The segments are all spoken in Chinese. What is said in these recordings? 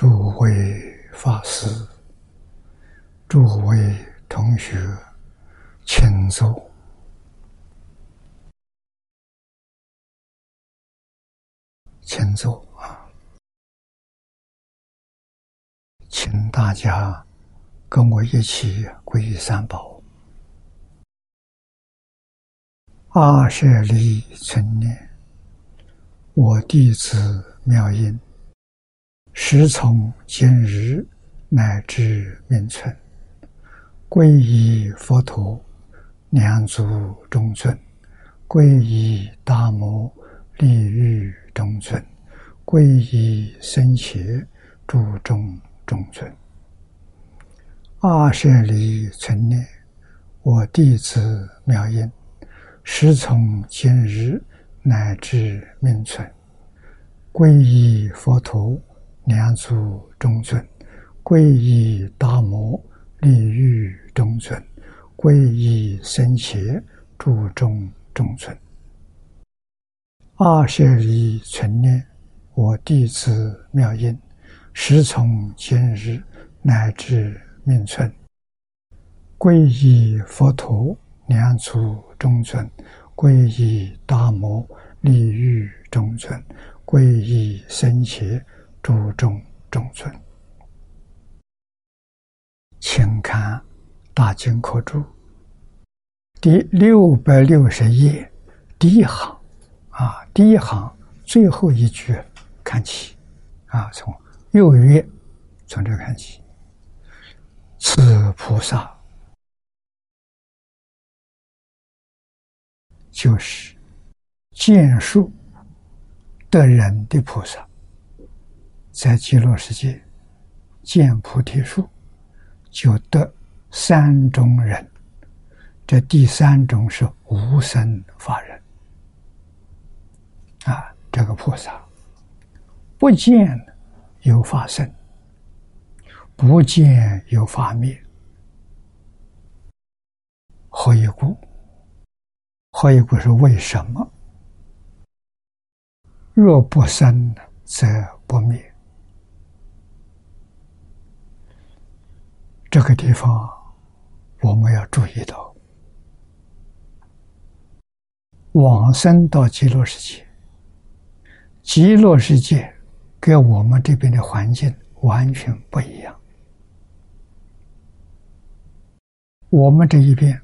诸位法师、诸位同学，请坐，请坐啊！请大家跟我一起皈依三宝。阿舍利存念，我弟子妙音。时从今日乃至命存，皈依佛陀，两足中尊；皈依大摩，利欲中尊；皈依僧伽，注中中尊。阿舍离存念，我弟子妙音，时从今日乃至命存，皈依佛陀。两足中尊，皈依大摩利欲中尊，皈依僧伽注中中尊。二舍离存念，我弟子妙音，时从今日乃至命存，皈依佛陀两足中尊，皈依大摩利欲中尊，皈依僧伽。注重中尊，请看《大经科注》第六百六十页第一行。啊，第一行最后一句看起。啊，从右曰从这看起，此菩萨。就是见树得人的菩萨。在极乐世界见菩提树，就得三种人。这第三种是无生法人啊，这个菩萨不见有法生，不见有法灭，何以故？何以故是为什么？若不生，则不灭。这个地方我们要注意到，往生到极乐世界，极乐世界跟我们这边的环境完全不一样。我们这一边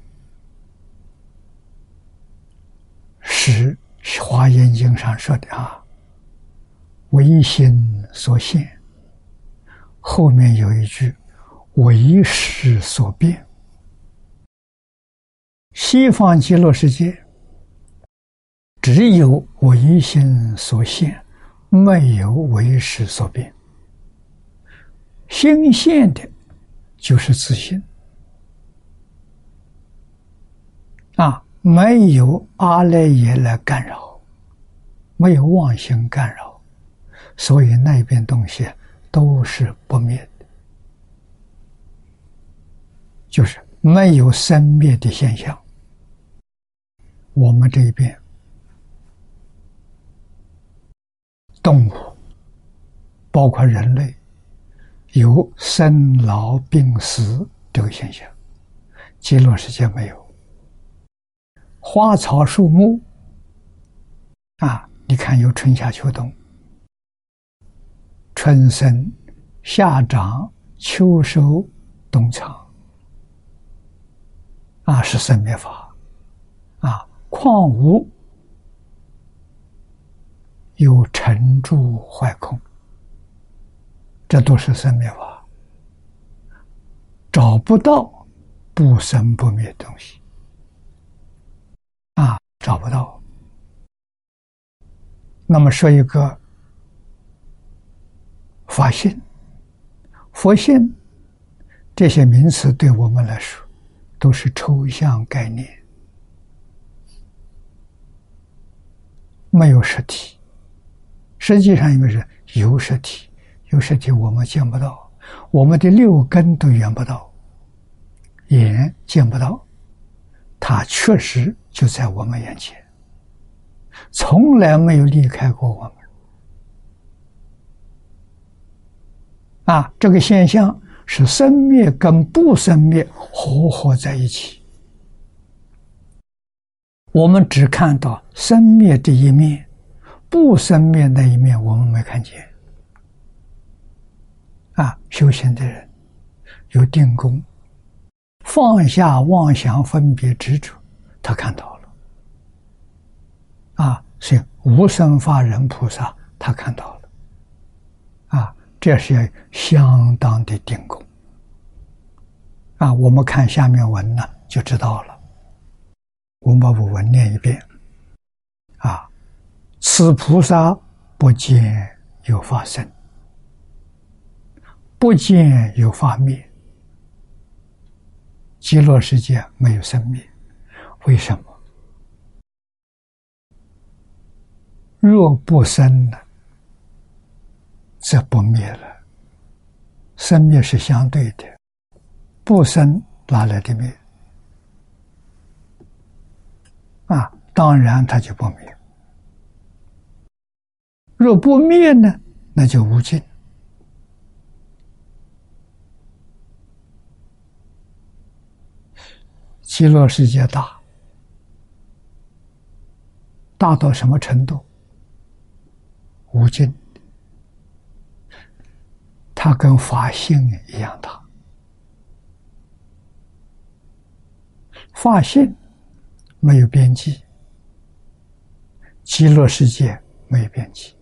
是《华严经》上说的啊，“唯心所现”，后面有一句。为识所变，西方极乐世界只有唯心所现，没有为识所变。心现的，就是自信。啊，没有阿赖耶来干扰，没有妄心干扰，所以那边东西都是不灭的。就是没有生灭的现象。我们这一边动物，包括人类，有生老病死这个现象，极乐世界没有。花草树木啊，你看有春夏秋冬，春生、夏长、秋收、冬藏。啊，是生灭法，啊，况无有成住坏空，这都是生灭法，找不到不生不灭东西，啊，找不到。那么说一个法性、佛性这些名词，对我们来说。都是抽象概念，没有实体。实际上，应该是有实体，有实体我们见不到，我们的六根都缘不到，眼见不到，它确实就在我们眼前，从来没有离开过我们。啊，这个现象是生灭跟不生灭合合在一起。我们只看到生灭这一面，不生灭那一面我们没看见。啊，修行的人有定功，放下妄想、分别、执着，他看到了。啊，是无生法忍菩萨，他看到了。这是相当的定功。啊，我们看下面文呢，就知道了。我们把文念一遍。啊，此菩萨不见有法生，不见有法灭。极乐世界没有生灭，为什么？若不生呢？则不灭了，生灭是相对的，不生哪来的灭？啊，当然它就不灭。若不灭呢，那就无尽。极乐世界大，大到什么程度？无尽。它跟法性一样大，法性没有边际，极乐世界没有边际。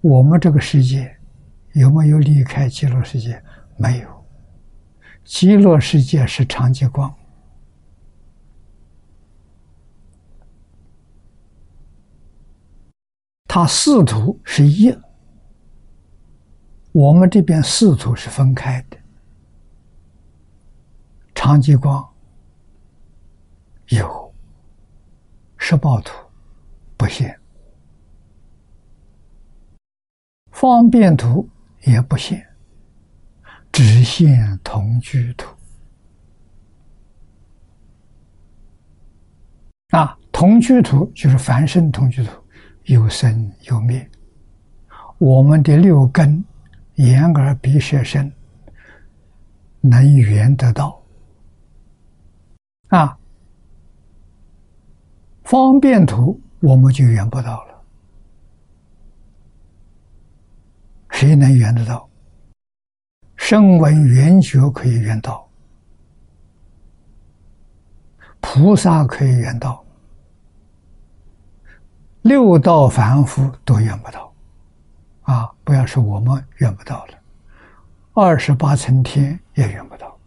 我们这个世界有没有离开极乐世界？没有，极乐世界是长极光，它四图是一。我们这边四土是分开的，长吉光有十报土不限，方便图也不限，只限同居土。啊，同居土就是凡圣同居土，有生有灭。我们的六根。眼耳鼻舌身能圆得到啊，方便图我们就圆不到了。谁能圆得到？声闻缘觉可以圆到，菩萨可以圆到，六道凡夫都圆不到。啊！不要说我们怨不到了，二十八层天也怨不到。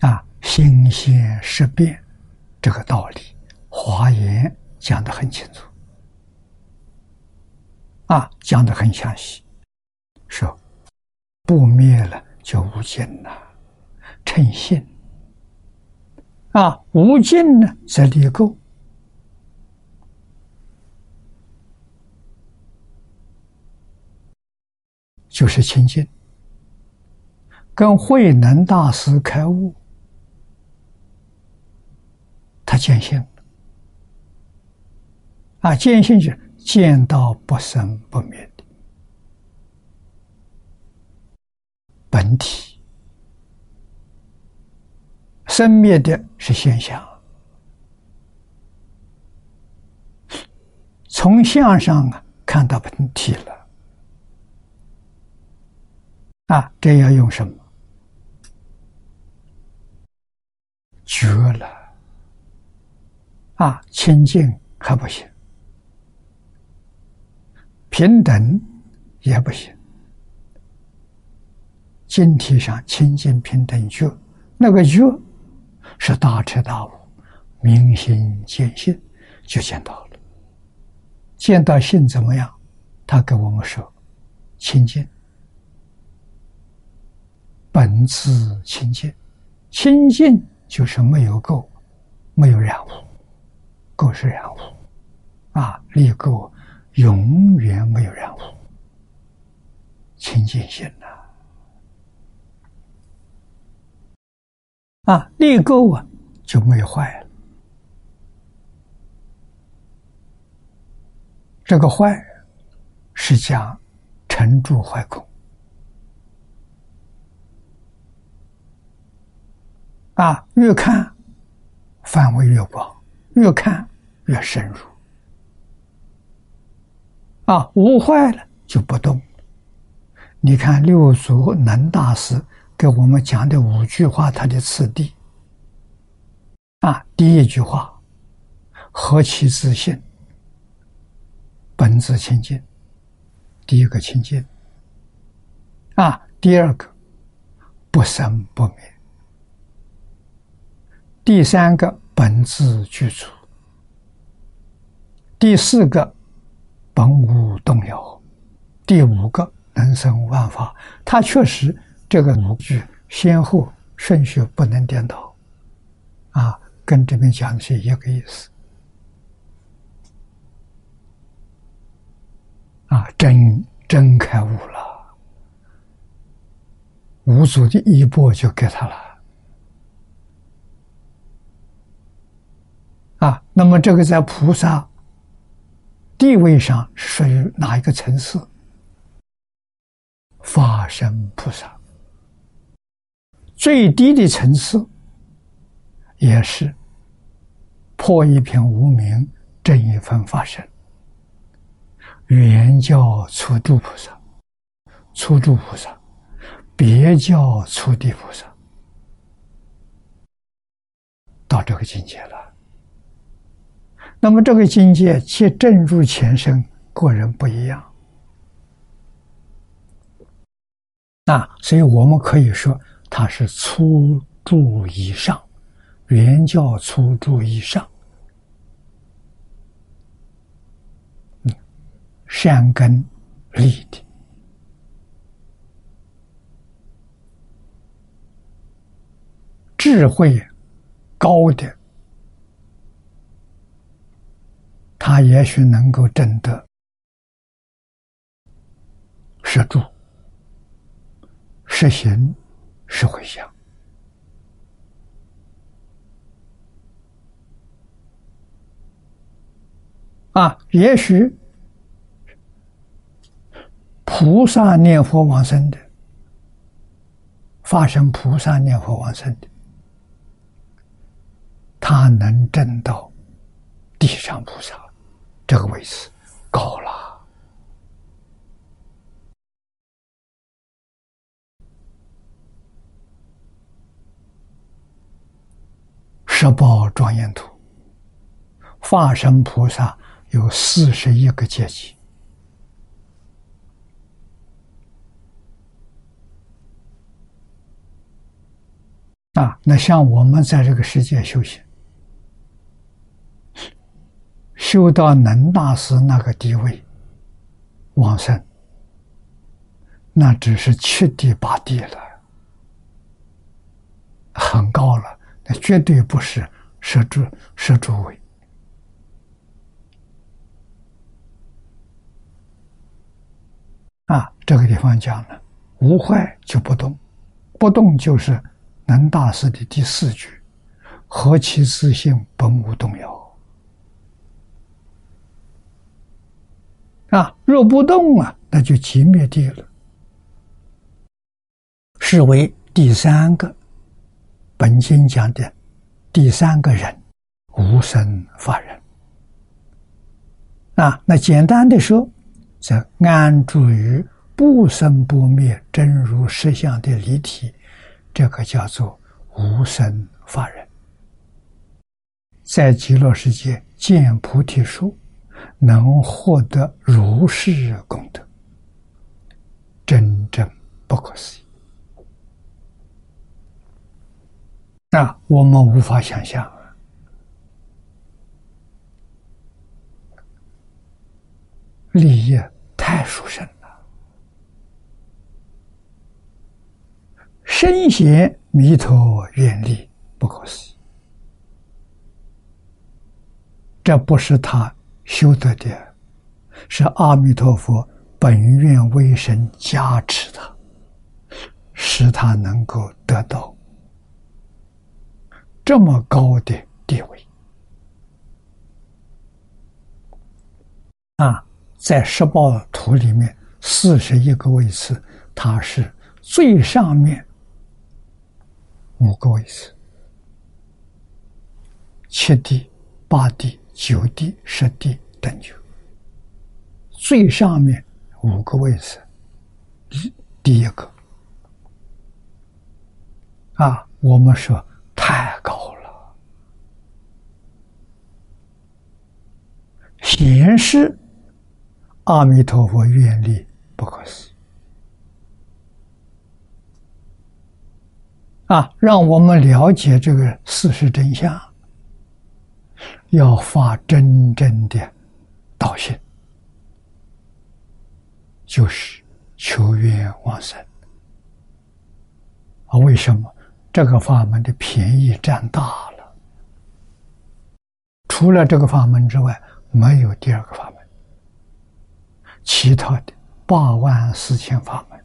啊，心现识变这个道理，华严讲的很清楚，啊，讲的很详细，说不灭了就无尽了，称性。啊，无尽呢则离垢。就是清净，跟慧能大师开悟，他见性啊，见性就见到不生不灭的本体，生灭的是现象，从相上啊看到本体了。啊，这要用什么？绝了！啊，清净还不行，平等也不行。经体上清净平等觉，那个觉是大彻大悟、明心见性，就见到了。见到性怎么样？他跟我们说：清净。本自清净，清净就是没有垢，没有染污，垢是染污，啊，离垢永远没有染污，清净心呐，啊，立垢啊就没有坏了，这个坏是讲沉住坏空。啊，越看范围越广，越看越深入。啊，无坏了就不动。你看六祖能大师给我们讲的五句话，他的次第。啊，第一句话，何其自信，本自清净，第一个清净。啊，第二个不生不灭，第三个本自具足，第四个本无动摇，第五个。能生万法，它确实这个五句先后顺序不能颠倒，啊，跟这边讲的是一个意思，啊，真真开悟了，五祖的衣钵就给他了，啊，那么这个在菩萨地位上属于哪一个层次？法身菩萨最低的层次，也是破一片无名，正一分法身。原叫初住菩萨，初住菩萨，别叫初地菩萨，到这个境界了。那么这个境界，其正入前身，个人不一样。啊，所以我们可以说，它是初住以上，原教初住以上，嗯，善根立的，智慧高的，他也许能够证得摄住。实行是回向啊，也许菩萨念佛往生的，发生菩萨念佛往生的，他能证到地上菩萨这个位置高了。十宝庄严图，化身菩萨有四十一个阶级啊！那像我们在这个世界修行，修到能大师那个地位，往生，那只是七地八地了，很高了。那绝对不是十诸十诸位啊！这个地方讲了，无坏就不动，不动就是能大师的第四句：何其自性本无动摇啊！若不动啊，那就寂灭地了，是为第三个。本经讲的第三个人，无生法人啊，那简单的说，则安住于不生不灭真如实相的离体，这个叫做无生法人，在极乐世界见菩提树，能获得如是功德，真正不可思议。那我们无法想象，利益太殊胜了，身贤弥陀愿力不可思议。这不是他修得的，是阿弥陀佛本愿威神加持他，使他能够得到。这么高的地位啊，在十报图里面四十一个位次，它是最上面五个位次，七地、八地、九地、十地等九，最上面五个位置，第一个啊，我们说太高了，显示。阿弥陀佛愿力不可思议啊！让我们了解这个事实真相，要发真正的道心，就是求愿往生啊！为什么这个法门的便宜占大了？除了这个法门之外，没有第二个法门。其他的八万四千法门、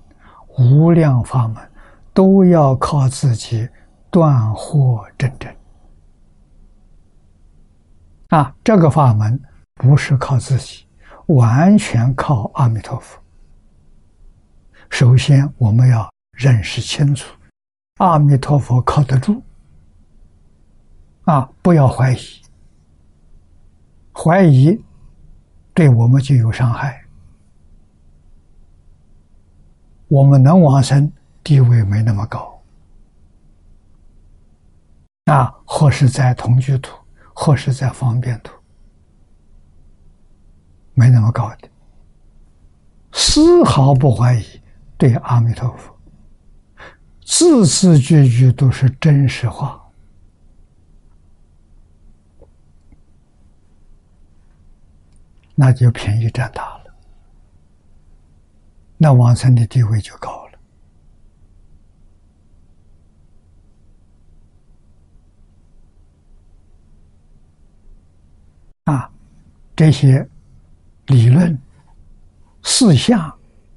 无量法门，都要靠自己断惑真正。啊，这个法门不是靠自己，完全靠阿弥陀佛。首先，我们要认识清楚，阿弥陀佛靠得住。啊，不要怀疑，怀疑对我们就有伤害。我们能往生，地位没那么高，啊，或是在同居土，或是在方便土，没那么高的，丝毫不怀疑对阿弥陀佛，字字句句都是真实话，那就便宜占大了。那往生的地位就高了啊！这些理论事项，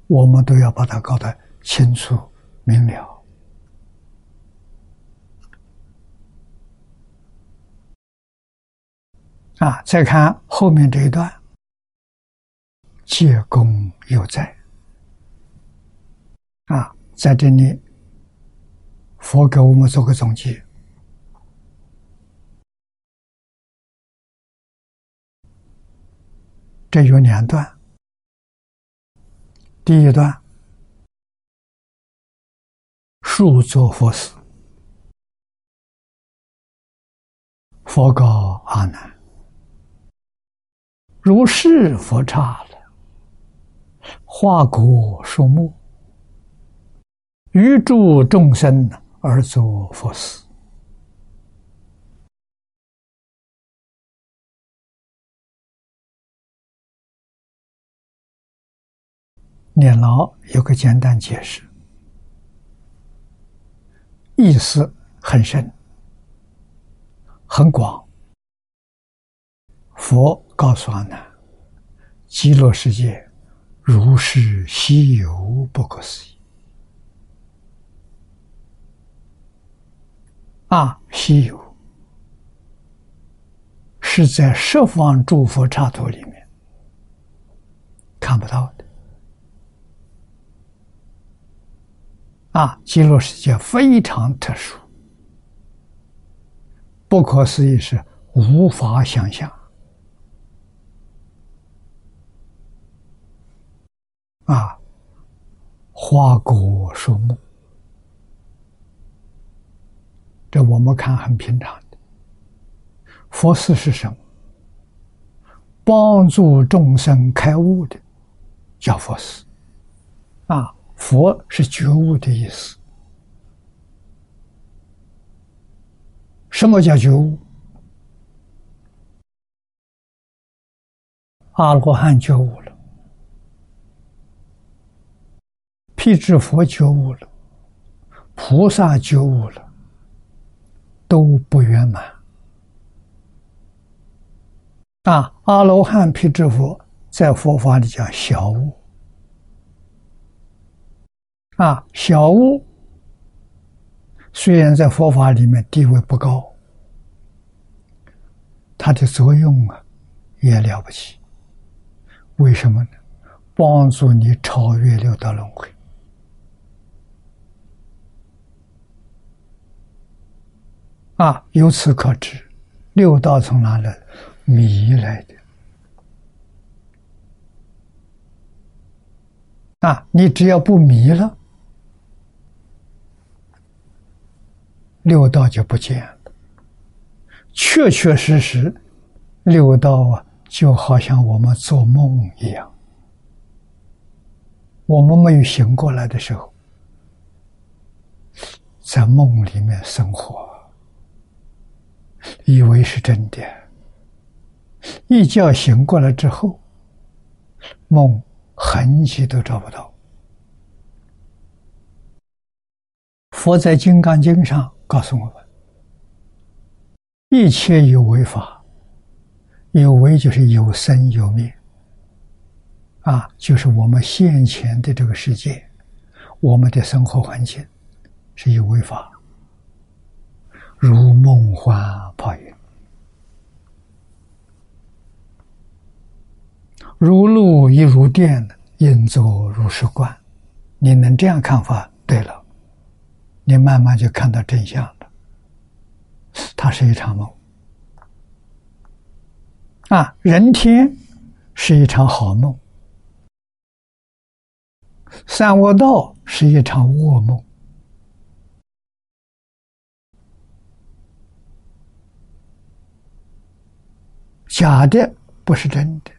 我们都要把它搞得清楚明了啊！再看后面这一段，借功有在。啊，在这里，佛给我们做个总结。这有两段，第一段，数作佛事，佛告阿难：“如是佛刹了，化果树木。”欲助众生而作佛事，念老有个简单解释，意思很深，很广。佛告诉阿难：极乐世界如是稀有不可思议。啊，稀有是在十方诸佛刹土里面看不到的。啊，极乐世界非常特殊，不可思议，是无法想象。啊，花果树木。这我们看很平常的，佛寺是什么？帮助众生开悟的，叫佛寺。啊，佛是觉悟的意思。什么叫觉悟？阿罗汉觉悟了，辟支佛觉悟了，菩萨觉悟了。都不圆满啊！阿罗汉、辟支佛在佛法里叫小悟啊，小悟虽然在佛法里面地位不高，它的作用啊也了不起。为什么呢？帮助你超越六道轮回。啊，由此可知，六道从哪来？迷来的。啊，你只要不迷了，六道就不见了。确确实实，六道啊，就好像我们做梦一样。我们没有醒过来的时候，在梦里面生活，以为是真的。一觉醒过来之后，梦痕迹都找不到。佛在《金刚经》上告诉我们。一切有为法，有为就是有生有灭，啊，就是我们现前的这个世界，我们的生活环境是有为法，如梦幻泡影，如露亦如电，应作如是观。你能这样看法？对了，你慢慢就看到真相了。它是一场梦啊！人天是一场好梦，三恶道是一场噩梦。假的不是真的，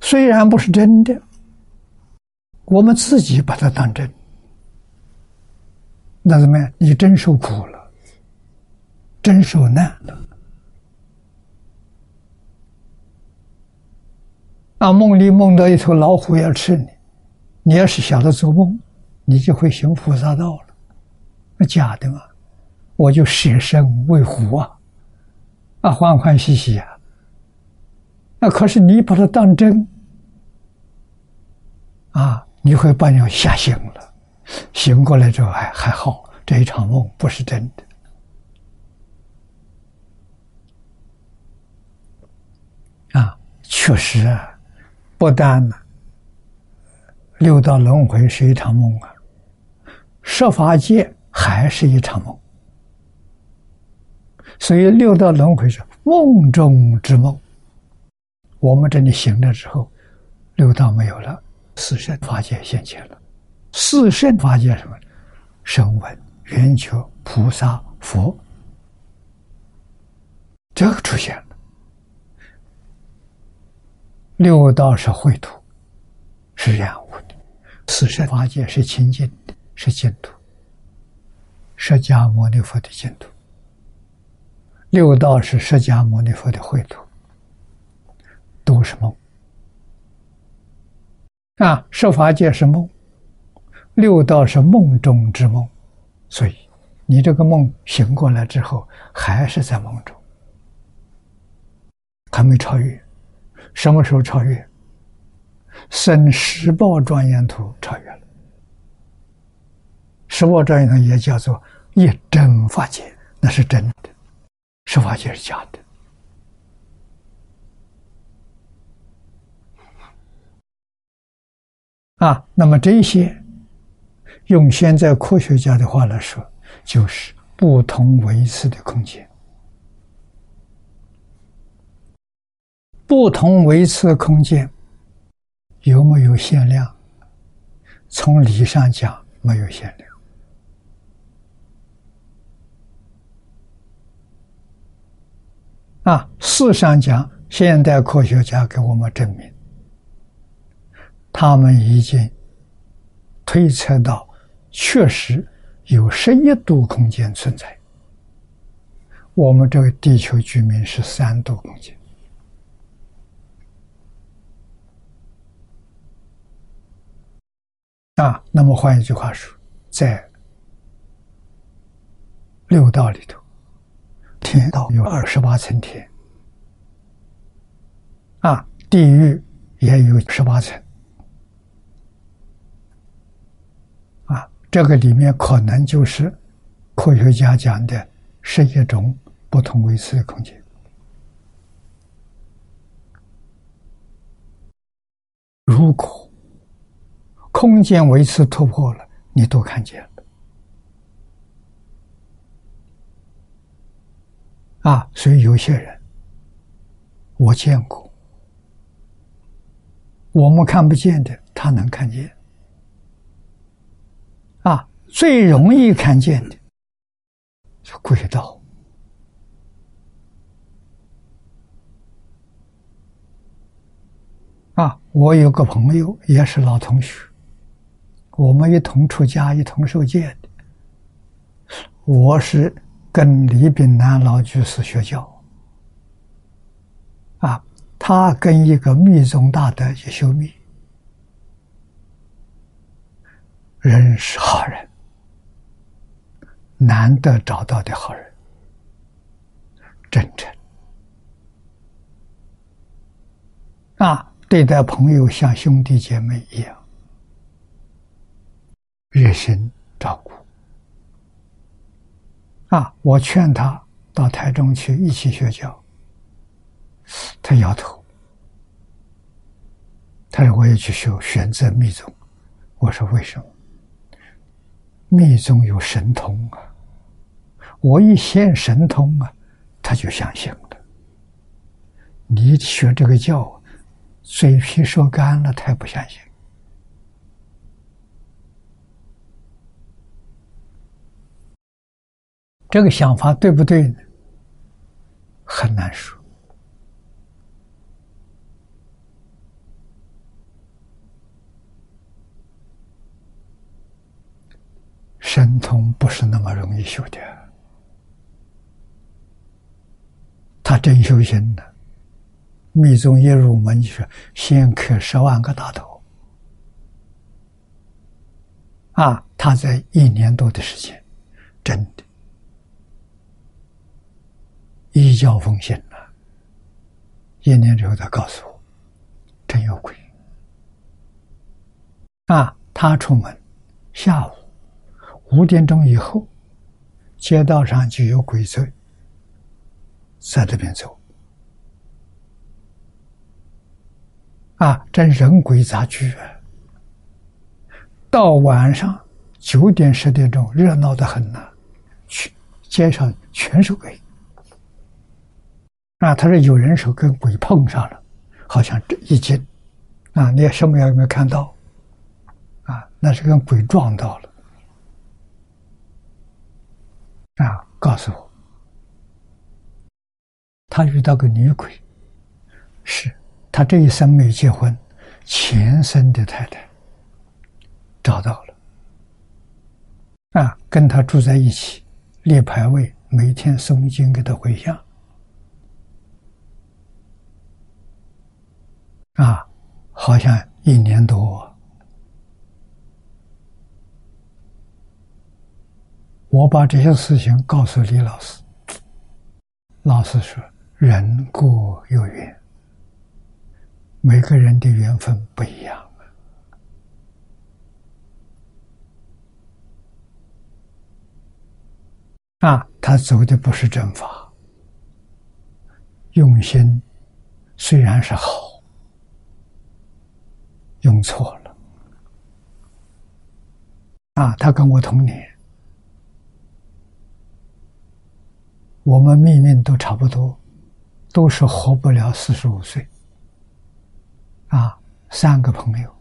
虽然不是真的，我们自己把它当真。那怎么样？你真受苦了，真受难了。啊，梦里梦到一头老虎要吃你，你要是晓得做梦，你就会行菩萨道了。那假的嘛？我就舍身为虎啊，啊，欢欢喜喜啊。那可是你把它当真，啊，你会把你吓醒了。醒过来之后还还好，这一场梦不是真的。啊，确实啊，不但呢，六道轮回是一场梦啊，设法界还是一场梦。所以六道轮回是梦中之梦。我们这里醒了之后，六道没有了，四圣法界现前了。四圣法界什么？声闻、缘觉、菩萨、佛，这个出现了。六道是秽土，是染污的；四圣法界是清净的，是净土。释迦牟尼佛的净土，六道是释迦牟尼佛的秽土，都是梦。啊，十法界是梦。六道是梦中之梦，所以你这个梦醒过来之后，还是在梦中，还没超越。什么时候超越？生十报庄严图超越了。十报庄严图也叫做一真法界，那是真的，十法界是假的。啊，那么这些。用现在科学家的话来说，就是不同维次的空间。不同维次空间有没有限量？从理上讲，没有限量。啊，事上讲，现代科学家给我们证明，他们已经推测到。确实有十一度空间存在，我们这个地球居民是三度空间啊。那么换一句话说，在六道里头，天道有二十八层天啊，地狱也有十八层。这个里面可能就是科学家讲的，是一种不同维次的空间。如果空间维次突破了，你都看见了啊！所以有些人我见过，我们看不见的，他能看见。啊，最容易看见的是轨道。啊，我有个朋友也是老同学，我们一同出家，一同受戒的。我是跟李炳南老居士学教，啊，他跟一个密宗大德去修密，人是好人，难得找到的好人，真诚，啊。对待朋友像兄弟姐妹一样，热心照顾。啊，我劝他到台中去一起学教，他摇头。他说：“我也去修，选择密宗。”我说：“为什么？密宗有神通啊！我一现神通啊，他就相信了。你学这个教。”嘴皮说干了，他也不相信。这个想法对不对呢？很难说。神通不是那么容易修的，他真修行的。密宗一入门就是先磕十万个大头，啊！他在一年多的时间，真的，一教奉行了。一年之后，他告诉我，真有鬼。啊！他出门，下午五点钟以后，街道上就有鬼在在这边走。啊，真人鬼杂居啊！到晚上九点十点钟，热闹的很呐，去街上全是鬼。啊，他说有人手跟鬼碰上了，好像这一惊，啊，你什么有没有看到？啊，那是跟鬼撞到了。啊，告诉我，他遇到个女鬼，是。他这一生没结婚，前生的太太找到了，啊，跟他住在一起，立牌位，每天诵经给他回向，啊，好像一年多，我把这些事情告诉李老师，老师说：“人各有缘。”每个人的缘分不一样啊！他走的不是正法，用心虽然是好，用错了啊！他跟我同年，我们命运都差不多，都是活不了四十五岁。啊，三个朋友，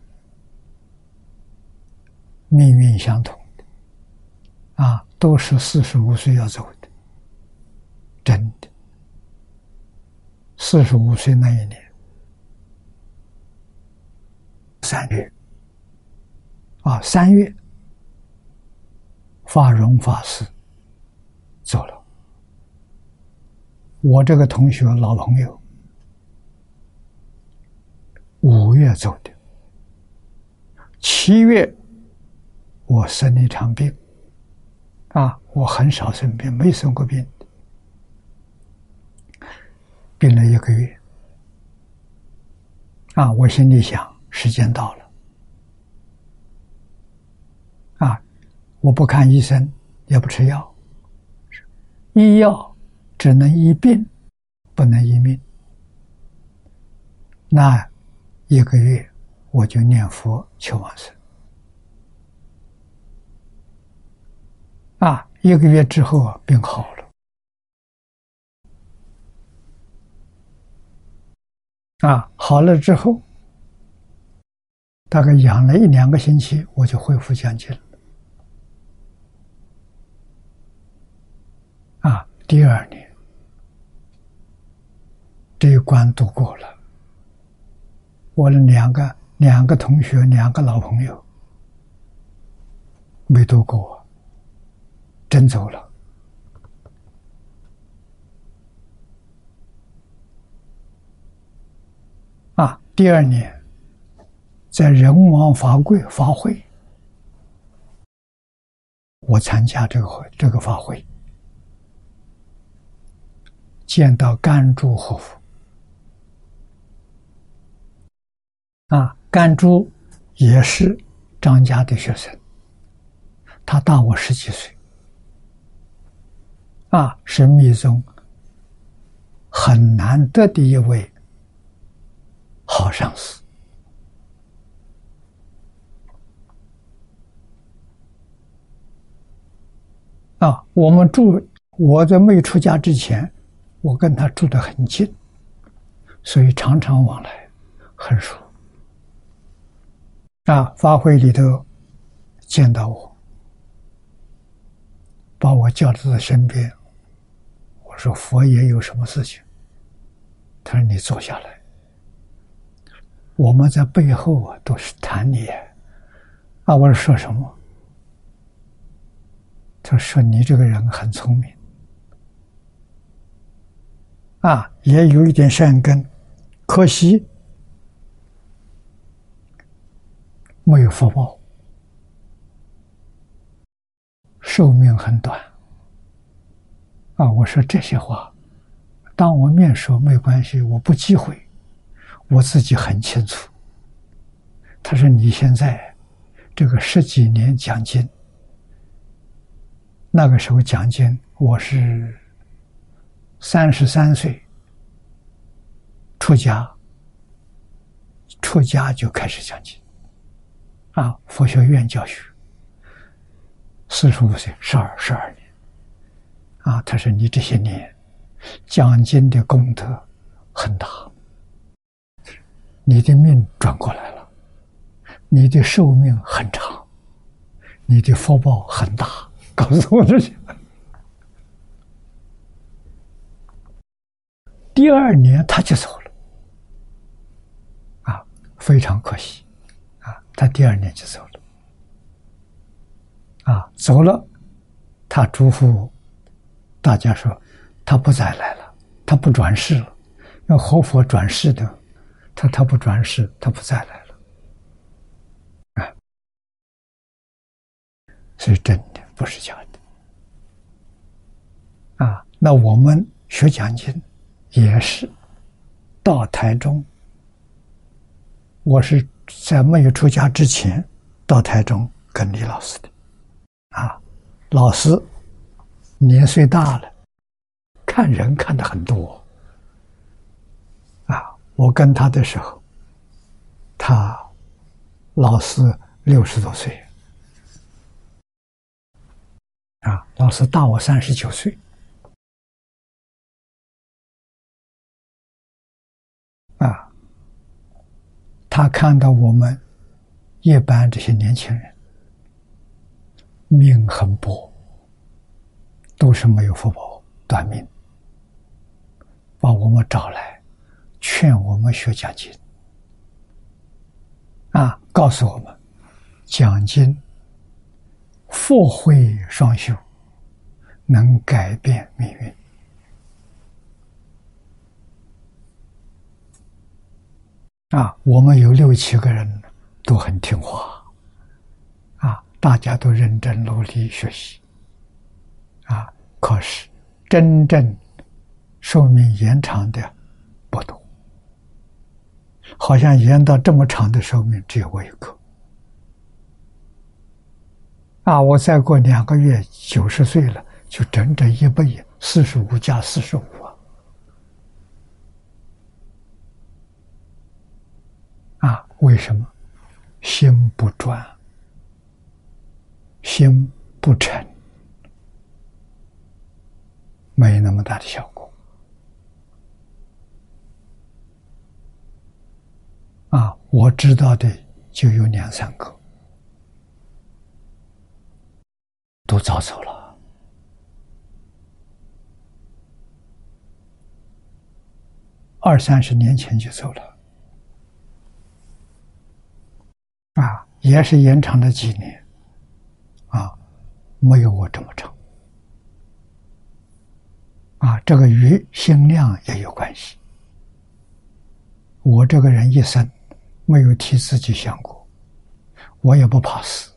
命运相同的，啊，都是四十五岁要走的，真的。四十五岁那一年，三月，啊，三月，法荣法师走了，我这个同学老朋友。五月走的，七月我生了一场病，啊，我很少生病，没生过病，病了一个月，啊，我心里想，时间到了，啊，我不看医生，也不吃药，医药只能医病，不能医命，那。一个月，我就念佛求往生。啊，一个月之后啊，病好了。啊，好了之后，大概养了一两个星期，我就恢复将近了。啊，第二年这一关度过了，我的两个两个同学，两个老朋友没度过，真走了。啊，第二年在人王法会法会，我参加这个这个法会，见到甘珠活佛。啊，甘珠也是张家的学生，他大我十几岁，啊，是密宗很难得的一位。好上司啊！我们住，我在没出家之前，我跟他住得很近，所以常常往来，很熟。啊，法会里头见到我，把我叫到他身边，我说：“佛爷有什么事情？”他说：“你坐下来。”我们在背后啊，都是谈你啊！我说什么？他说你这个人很聪明啊，也有一点善根，可惜没有福报，寿命很短啊！我说这些话，当我面说没关系，我不忌讳。我自己很清楚。他说：“你现在这个十几年讲经，那个时候讲经，我是三十三岁出家，出家就开始讲经，啊，佛学院教学，四十五岁，十二十二年，啊，他说你这些年讲经的功德很大。”你的命转过来了，你的寿命很长，你的福报很大。告诉我这些。第二年他就走了，啊，非常可惜，他第二年就走了，啊，走了，他嘱咐大家说，他不再来了，他不转世了，要活佛转世的。他他不转世，他不再来了，啊！所以真的不是假的，啊！那我们学讲经也是到台中，我是在没有出家之前到台中跟李老师的，啊，老师年岁大了，看人看的很多。啊我跟他的时候，他老师六十多岁，啊，老师大我三十九岁，啊，他看到我们一般这些年轻人命很薄，都是没有福报短命，把我们找来。劝我们学讲经，啊，告诉我们讲经佛慧双修，能改变命运。啊，我们有六七个人都很听话，啊，大家都认真努力学习，啊，可是真正寿命延长的不多。好像延到这么长的寿命，只有我一个。啊，我再过两个月九十岁了，就整整一百四十五加四十五啊！为什么？心不转，心不诚，没那么大的效果。啊，我知道的就有两三个，都早走了，二三十年前就走了。啊，也是延长了几年，啊，没有我这么长，啊，这个与心量也有关系。我这个人一生没有替自己想过，我也不怕死，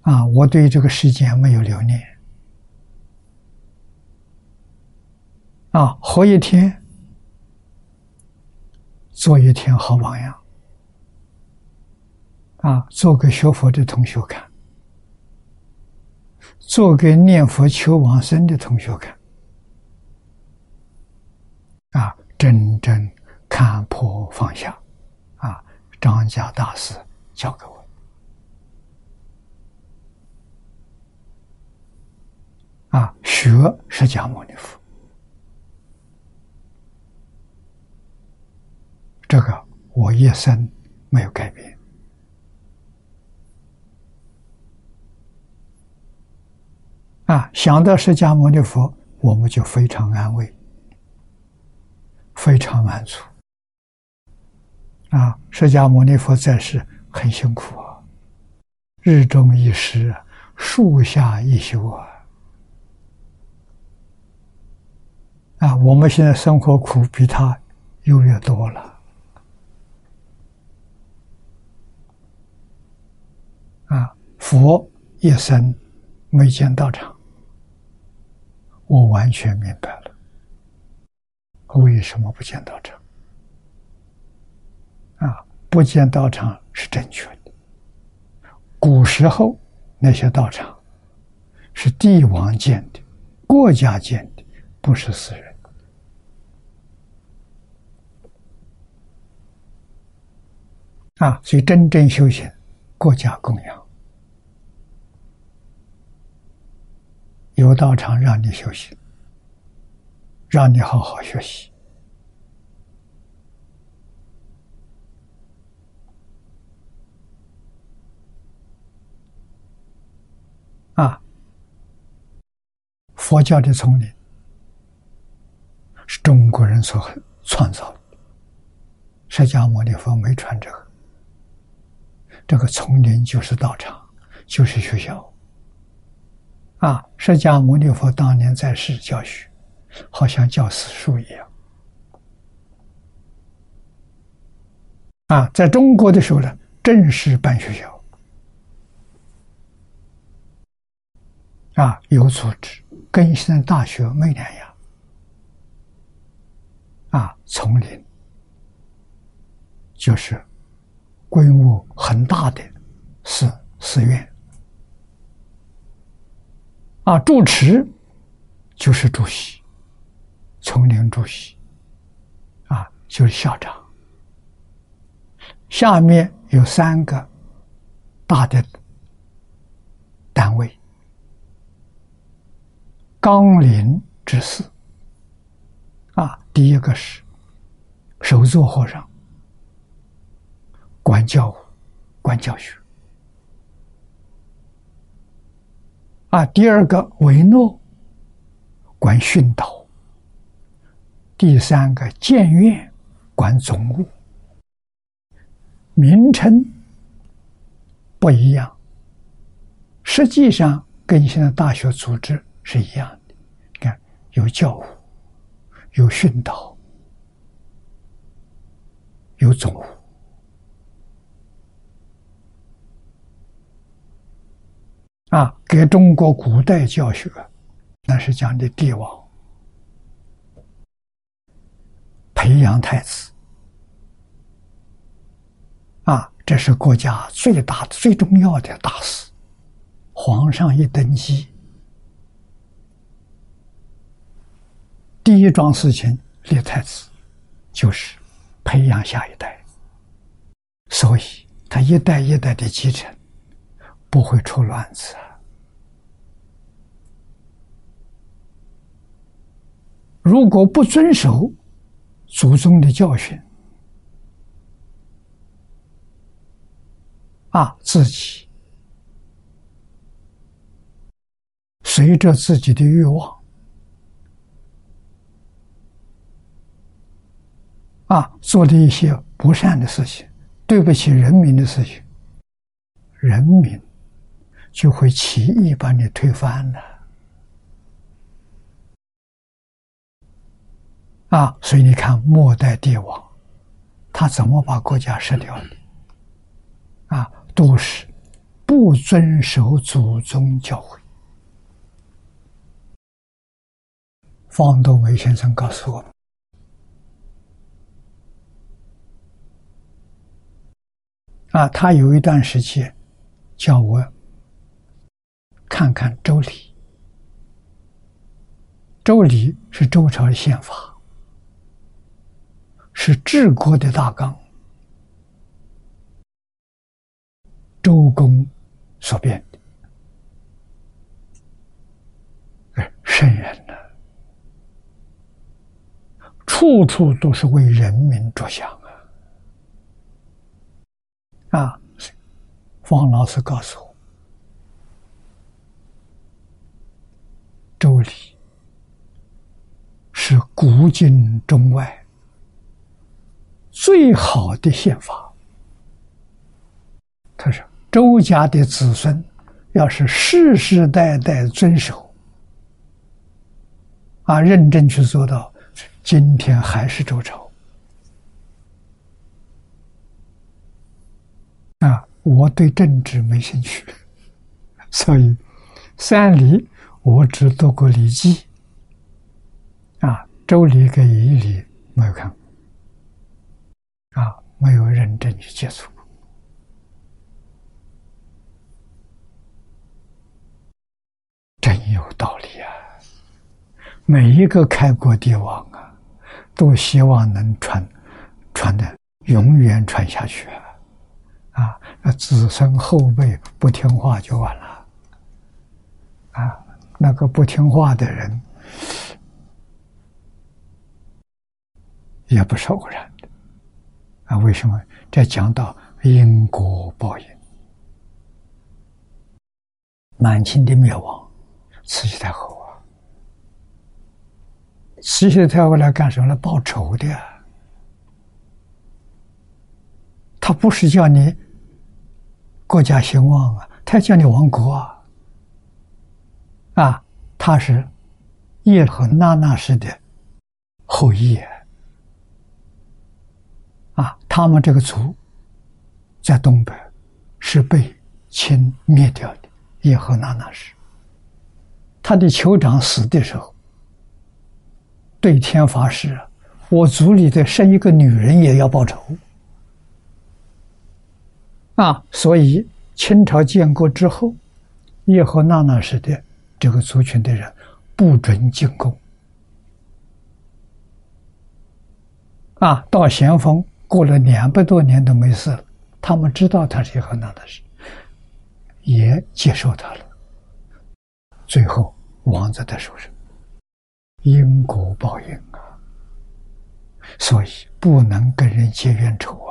啊，我对这个世间没有留念，啊，活一天。做一天好榜样，啊，做给学佛的同学看，做给念佛求往生的同学看，啊，真正看破放下，啊，张家大师教给我，啊，学释迦牟尼佛。这个我一生没有改变啊！想到释迦牟尼佛，我们就非常安慰，非常满足啊！释迦牟尼佛在世很辛苦啊，日中一时，树下一宿啊！啊，我们现在生活苦比他优越多了。啊！佛一生没见道场，我完全明白了为什么不见道场。啊，不见道场是正确的。古时候那些道场是帝王建的，国家建的，不是私人。啊，所以真正修行。国家供养，有道场让你休息，让你好好学习啊！佛教的丛林是中国人所创造的，释迦牟尼佛没传这个。这个丛林就是道场，就是学校。啊，释迦牟尼佛当年在世教学，好像教死书一样。啊，在中国的时候呢，正式办学校，啊，有组织，跟现在大学没两样。啊，丛林就是。规模很大的寺寺院啊，住持就是主席，丛林主席啊，就是校长。下面有三个大的单位：纲领之四啊，第一个是首座和尚。管教，管教学。啊，第二个维诺，管训导；第三个建院，管总务。名称不一样，实际上跟现在大学组织是一样的。你看，有教务，有训导，有总务。啊，给中国古代教学，那是讲的帝王培养太子。啊，这是国家最大、最重要的大事。皇上一登基，第一桩事情立太子，就是培养下一代。所以他一代一代的继承，不会出乱子啊。如果不遵守祖宗的教训，啊，自己随着自己的欲望，啊，做的一些不善的事情，对不起人民的事情，人民就会起义把你推翻了。啊，所以你看末代帝王，他怎么把国家失掉的？啊，都是不遵守祖宗教诲。方东梅先生告诉我们，啊，他有一段时期叫我看看《周礼》，《周礼》是周朝的宪法。是治国的大纲，周公所编的。哎，圣人呢，处处都是为人民着想啊！啊，方老师告诉我，《周礼》是古今中外。最好的宪法，他说：“周家的子孙要是世世代代遵守，啊，认真去做到，今天还是周朝。”啊，我对政治没兴趣，所以三礼我只读过《礼记》，啊，《周礼》跟《仪礼》没有看。啊，没有认真去接触过，真有道理啊！每一个开国帝王啊，都希望能传，传的永远传下去啊！啊，那子孙后辈不听话就完了啊！那个不听话的人，也不是偶然的。啊，为什么这讲到因果报应？满清的灭亡，慈禧太后啊，慈禧太后来干什么？来报仇的。他不是叫你国家兴旺啊，他叫你亡国啊。啊，他是叶和那那氏的后裔。啊，他们这个族在东北是被清灭掉的。叶赫那那氏，他的酋长死的时候，对天发誓：我族里的生一个女人也要报仇。啊，所以清朝建国之后，叶赫那那氏的这个族群的人不准进贡。啊，到咸丰。过了两百多年都没事了，他们知道他是一个很大的事，也接受他了。最后亡在他手上，因果报应啊！所以不能跟人结冤仇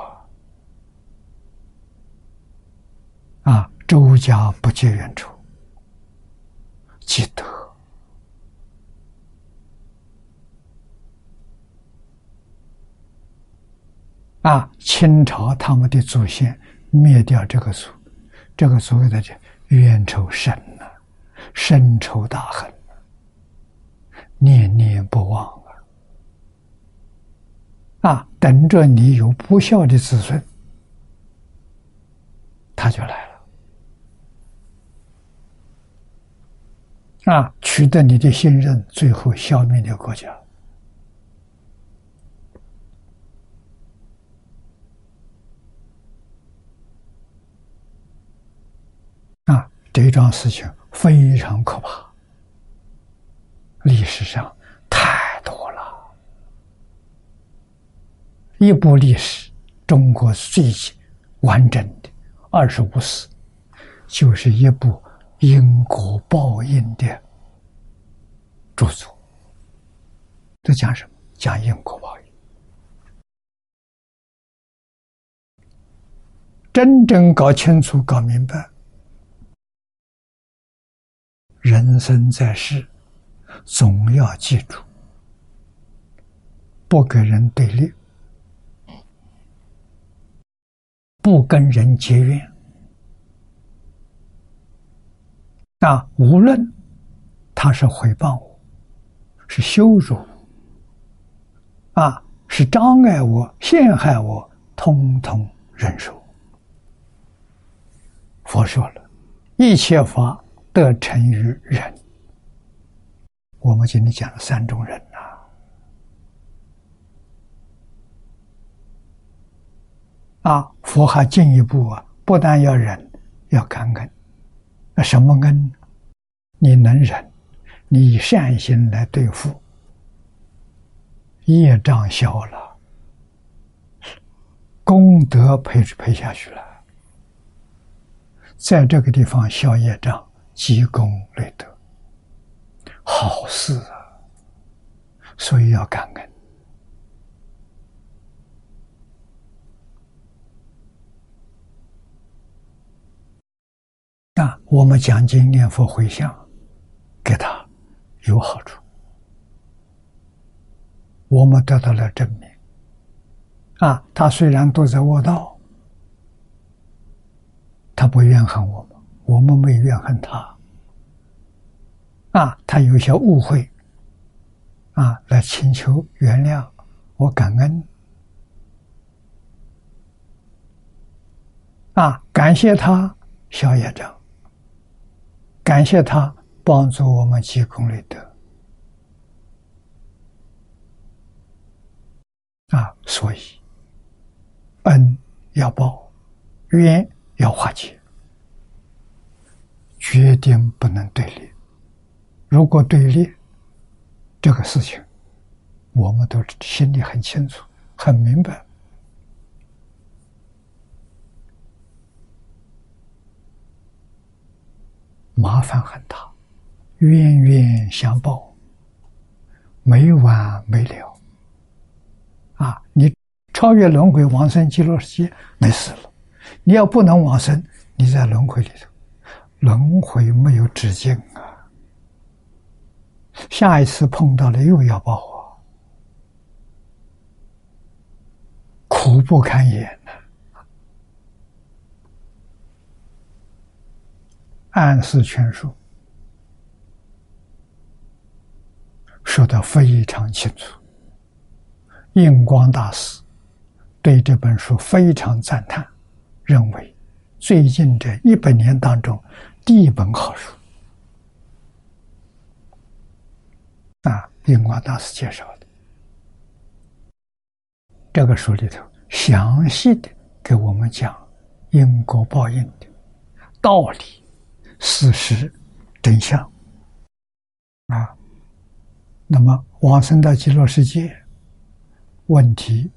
啊！啊，周家不结冤仇，积德。啊！清朝他们的祖先灭掉这个族，这个所谓的叫冤仇深了，深仇大恨，念念不忘啊！啊，等着你有不孝的子孙，他就来了啊！取得你的信任，最后消灭掉国家。啊这桩事情非常可怕，历史上太多了。一部历史，中国最完整的二十五史，就是一部因果报应的著作。都讲什么？讲因果报应。真正搞清楚、搞明白，人生在世，总要记住，不跟人对立，不跟人结怨。啊，无论他是回报我，是羞辱我，啊，是障碍我、陷害我，通通忍受。佛说了，一切法得成于人。我们今天讲了三种人呐，啊，佛还进一步啊，不但要忍，要感恩。那什么恩？你能忍，你以善心来对付，业障消了，功德培培下去了。在这个地方消业障、积功累德，好事啊！所以要感恩。我们讲经念佛回向，给他有好处，我们得到了证明。啊，他虽然都在卧道。他不怨恨我们，我们没怨恨他。啊，他有些误会，啊，来请求原谅，我感恩。啊，感谢他消业障，感谢他帮助我们积功累德。啊，所以恩要报，冤。要化解，决定不能对立。如果对立，这个事情，我们都心里很清楚、很明白，麻烦很大，冤冤相报，没完没了。啊，你超越轮回，往生极乐世界，没事了。你要不能往生，你在轮回里头，轮回没有止境啊！下一次碰到了又要报啊，苦不堪言呐！暗示全书说的非常清楚，印光大师对这本书非常赞叹。认为，最近这一百年当中，第一本好书。啊，印光大师介绍的。这个书里头，详细的给我们讲因果报应的道理、事实、真相啊。那么往生到极乐世界，问题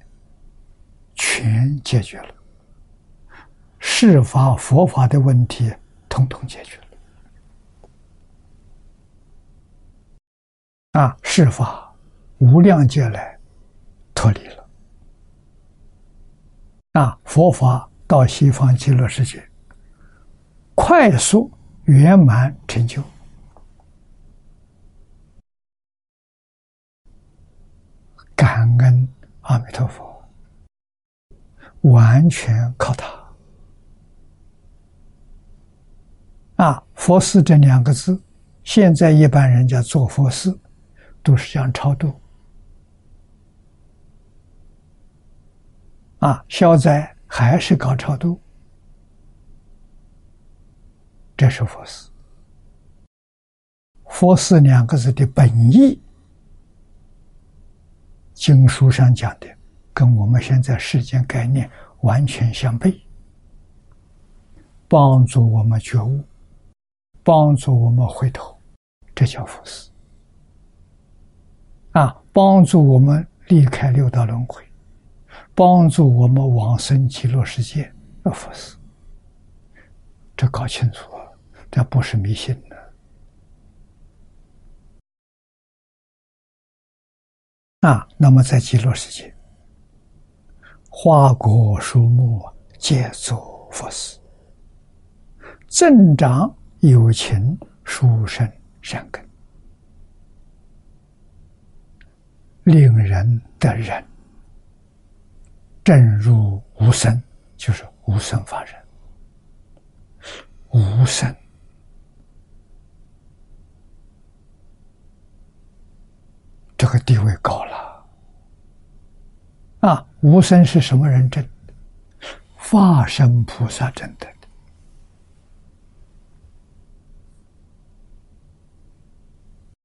全解决了。释法佛法的问题，统统解决了。啊，释法无量劫来脱离了。啊，佛法到西方极乐世界，快速圆满成就。感恩阿弥陀佛，完全靠他。啊，佛寺这两个字，现在一般人家做佛事，都是讲超度。啊，消灾还是搞超度，这是佛寺。佛寺两个字的本意，经书上讲的，跟我们现在世间概念完全相悖，帮助我们觉悟。帮助我们回头，这叫佛寺啊！帮助我们离开六道轮回，帮助我们往生极乐世界，佛寺，这搞清楚啊，这不是迷信的啊。那么在极乐世界，花果树木皆作佛寺，增长有情殊胜善根，令人得人。正入无生，就是无生法忍，无生这个地位高了啊！无生是什么人证？化身菩萨证的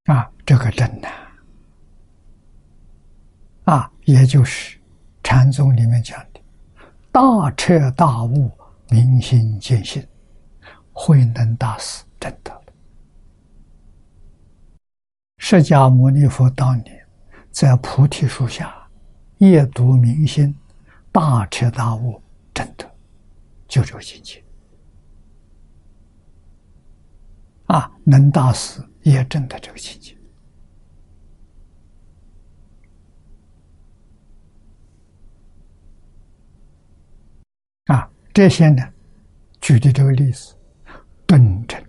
啊！这个真难啊！也就是。禅宗里面讲的“大彻大悟，明心见性”，慧能大师真得了。释迦牟尼佛当年在菩提树下夜读明心，大彻大悟，真的就这个境界。啊，能大师也证得这个境界。啊，这些呢，举的这个例子，顿证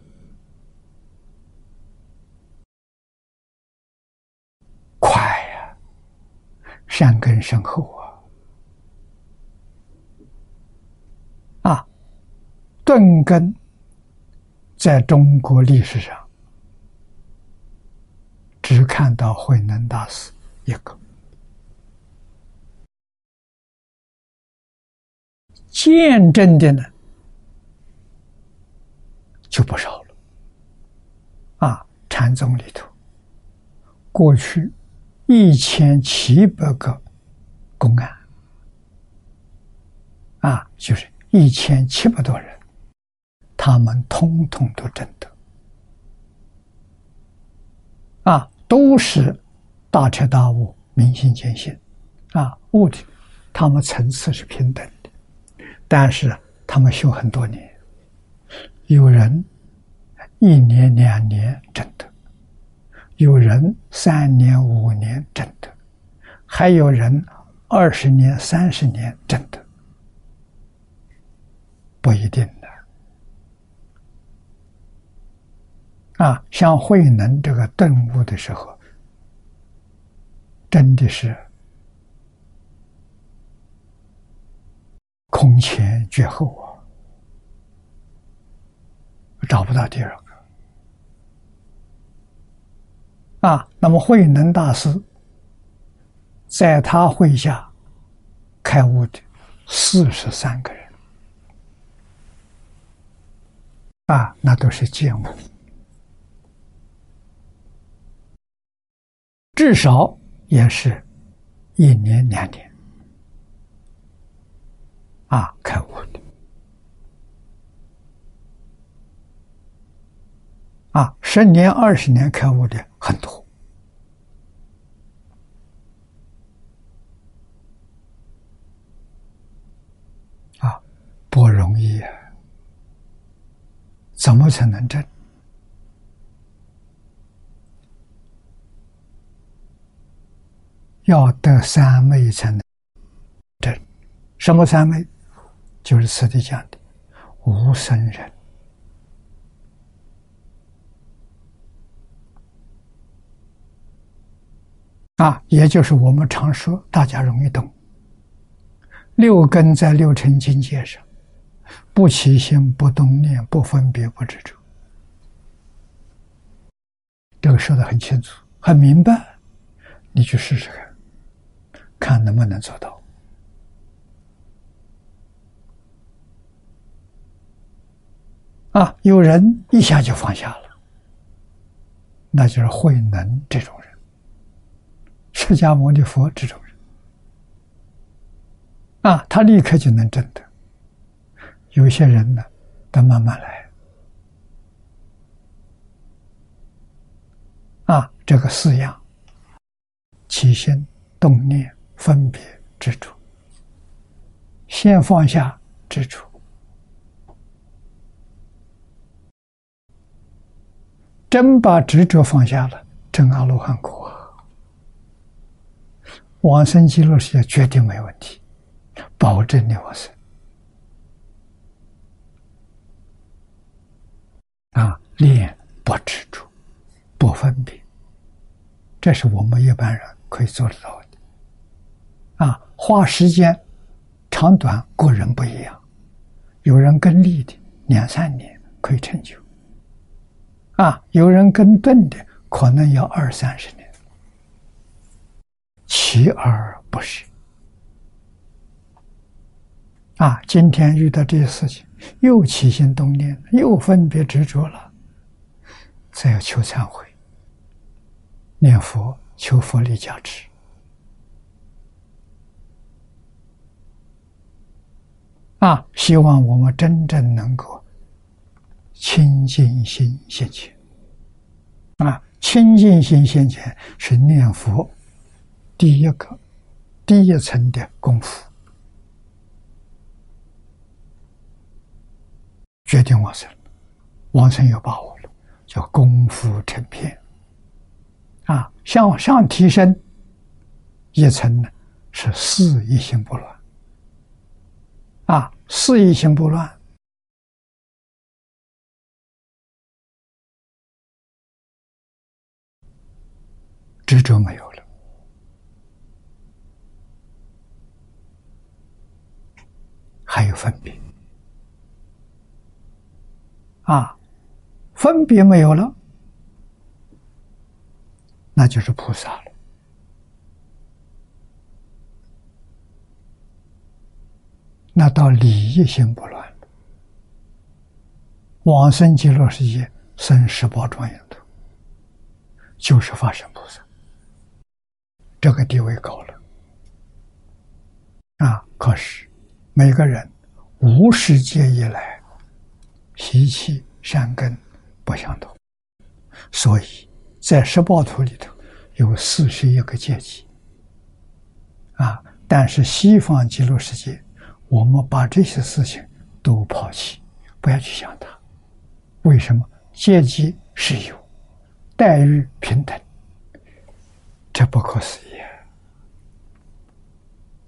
快呀，善根深厚啊！啊，顿根在中国历史上只看到慧能大师一个。见证的呢，就不少了。啊，禅宗里头，过去一千七百个公安，啊，就是一千七百多人，他们通通都证得，啊，都是大彻大悟、明心见性，啊，悟的，他们层次是平等的。但是他们修很多年，有人一年两年真的，有人三年五年真的，还有人二十年三十年真的，不一定的。啊，像慧能这个顿悟的时候，真的是。空前绝后啊！找不到第二啊。那么慧能大师在他会下开悟的四十三个人啊，那都是见悟，至少也是一年两年。啊，开悟的啊，十年、二十年开悟的很多啊，不容易啊！怎么才能证？要得三昧才能证，什么三昧？就是此地讲的无生人啊，也就是我们常说，大家容易懂。六根在六尘境界上，不起心、不动念、不分别、不执着，这个说的很清楚、很明白。你去试试看，看能不能做到。啊，有人一下就放下了，那就是慧能这种，释迦牟尼佛这种人，啊，他立刻就能证得。有些人呢，得慢慢来。啊，这个四样：起心、动念、分别、执着。先放下执着。真把执着放下了，真阿罗汉果。往生极乐世界绝对没问题，保证你往生。啊，念不执着，不分别，这是我们一般人可以做得到的。啊，花时间长短，个人不一样，有人跟立的两三年可以成就。啊，有人跟顿的可能要二三十年，锲而不舍。啊，今天遇到这些事情，又起心动念，又分别执着了，再要求忏悔，念佛求佛力加持。啊，希望我们真正能够。清净心现前，啊，清净心现前是念佛第一个、第一层的功夫，决定往生，往生有把握了，叫功夫成片，啊，向上提升。一层呢，是四一心不乱，啊，四一心不乱。执着没有了，还有分别啊，分别没有了，那就是菩萨了。那到理一心不乱往生极乐世界生十宝庄严土，就是法身菩萨。这个地位高了啊！可是每个人无始界以来习气善根不相同，所以在十报图里头有四十一个阶级啊。但是西方极乐世界，我们把这些事情都抛弃，不要去想它。为什么阶级是有，待遇平等？这不可思议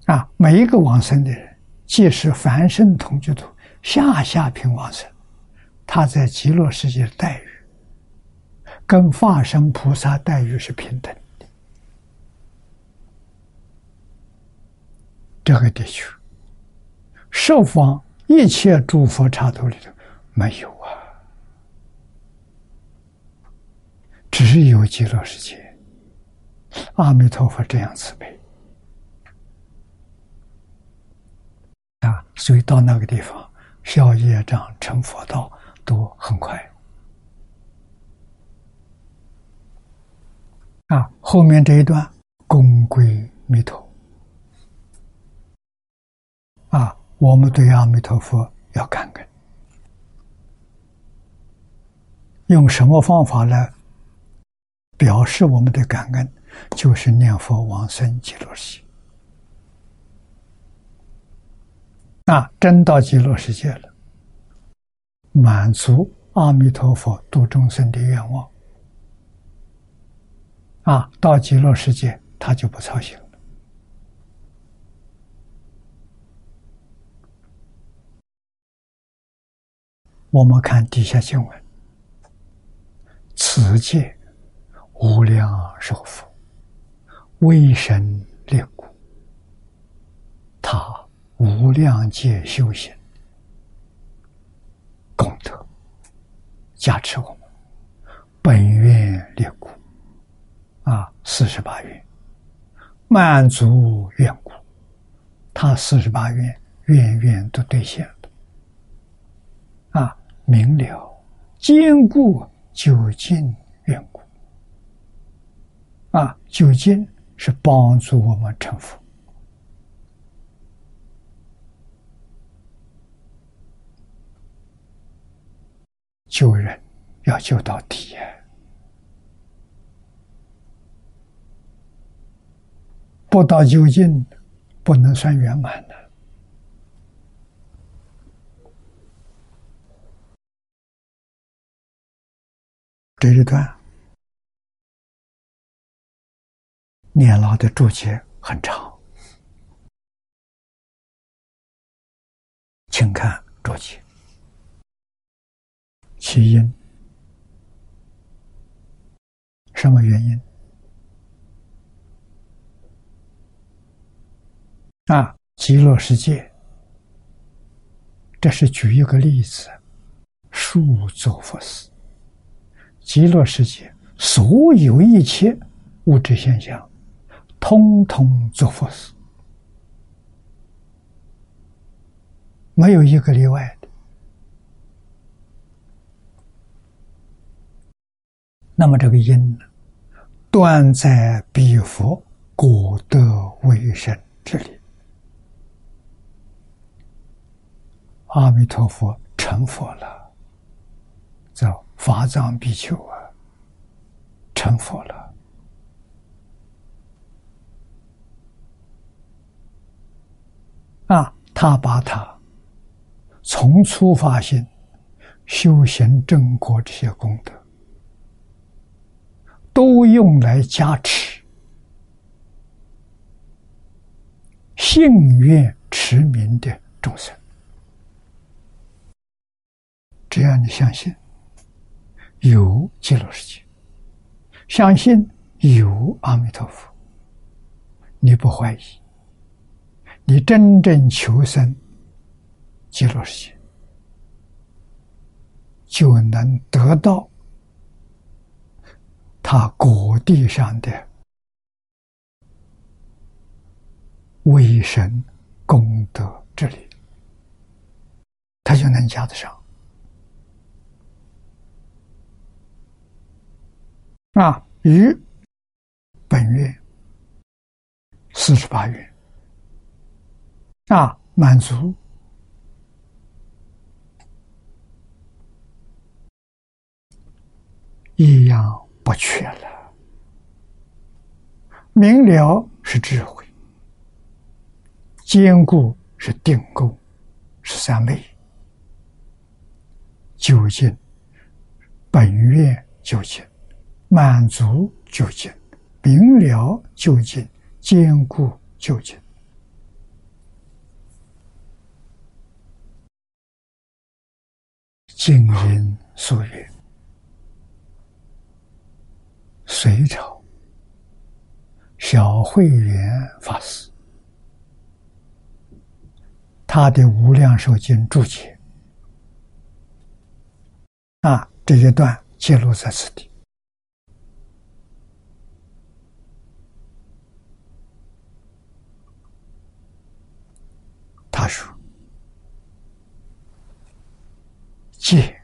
啊！每一个往生的人，即使凡圣同居土下下平王生，他在极乐世界的待遇，跟化身菩萨待遇是平等的。这个地区，十方一切诸佛刹土里头没有啊，只有极乐世界。阿弥陀佛，这样慈悲啊！所以到那个地方消业障、成佛道都很快啊！后面这一段功归弥陀啊！我们对阿弥陀佛要感恩，用什么方法来表示我们的感恩？就是念佛往生极乐世界，那真到极乐世界了，满足阿弥陀佛度众生的愿望，啊，到极乐世界他就不操心了。我们看底下经文：此界无量寿佛。威神列故，他无量界修行功德加持我们，本愿列故啊，四十八愿满足愿故，他四十八愿愿愿都兑现了啊，明了坚固究竟愿故啊，究竟。是帮助我们成佛，救人要救到底，不到究竟不能算圆满的。这一段念老的注解很长，请看注解。起因，什么原因？啊，极乐世界，这是举一个例子，数作佛事。极乐世界所有一切物质现象，通通做佛事，没有一个例外的。那么这个因呢，断在彼佛果德为身这里。阿弥陀佛成佛了，叫法藏比丘啊，成佛了。啊，他把他从初发心修行正果这些功德。都用来加持信愿持名的众生。只要你相信有极乐世界，相信有阿弥陀佛，你不怀疑，你真正求生极乐世界，就能得到。他果地上的威神功德之力，他就能加得上啊！于本月四十八元啊，满足一样。不缺了，明了是智慧，坚固是定功，是三昧，究竟本愿究竟，满足究竟，明了究竟，坚固究竟，静音所愿。隋朝小慧远法师，他的《无量寿经》注解啊，这一段记录在此地。他说：“借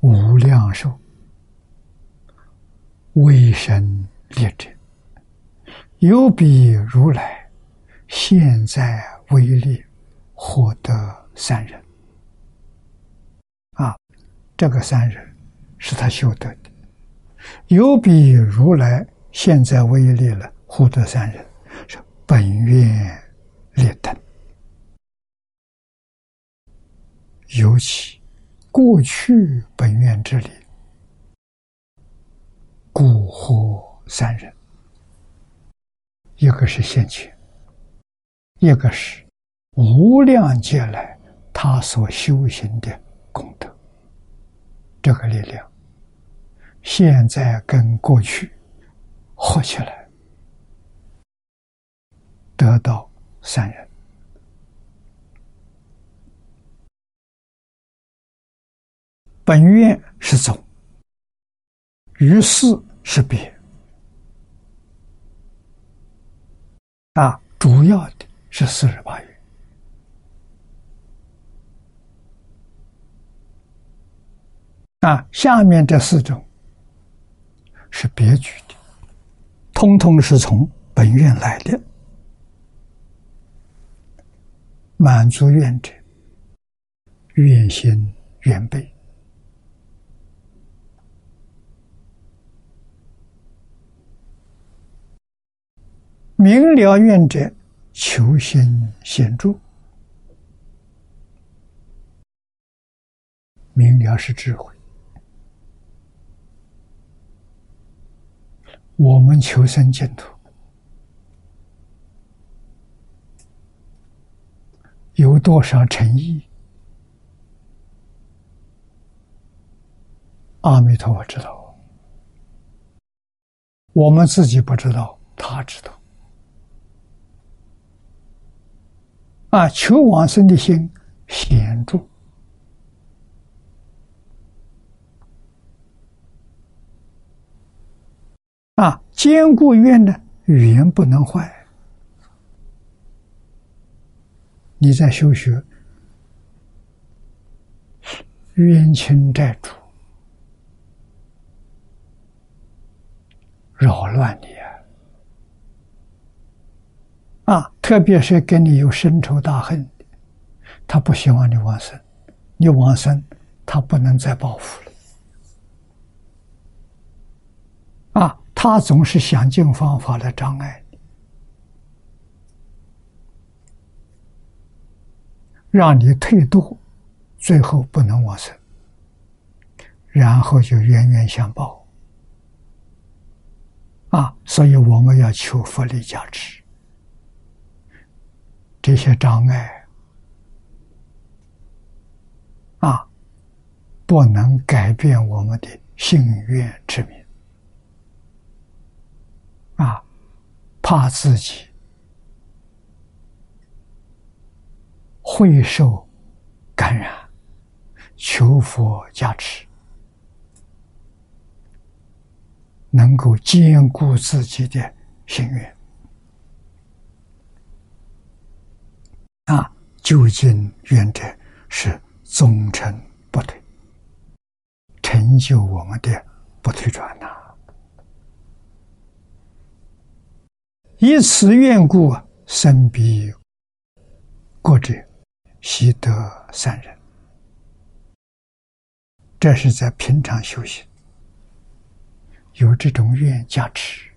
无量寿。”为神列者，有比如来现在威力获得三人啊！这个三人是他修得的。有比如来现在威力了，获得三人是本愿立等，尤其过去本愿之力。故惑三人，一个是现前，一个是无量劫来他所修行的功德。这个力量，现在跟过去合起来，得到三人。本愿是总。于是是别。啊，主要的是四十八愿。啊，下面这四种是别举的，通通是从本愿来的，满足愿者，愿心愿备。明了愿者，求心显著。明了是智慧，我们求生净土，有多少诚意？阿弥陀佛知道，我们自己不知道，他知道。啊，求往生的心显著。啊，坚固愿的语言不能坏。你在修学，冤亲债主扰乱你啊！啊，特别是跟你有深仇大恨，他不希望你往生，你往生，他不能再报复了。啊。他总是想尽方法来障碍，让你退堕，最后不能往生，然后就冤冤相报。啊，所以我们要求佛力加持，这些障碍啊，不能改变我们的信愿之名。啊，怕自己会受感染，求佛加持，能够兼顾自己的心愿。啊，究竟愿者是忠诚不退，成就我们的不退转呐。以此缘故，生彼国者，习得善人。这是在平常修行，有这种愿加持，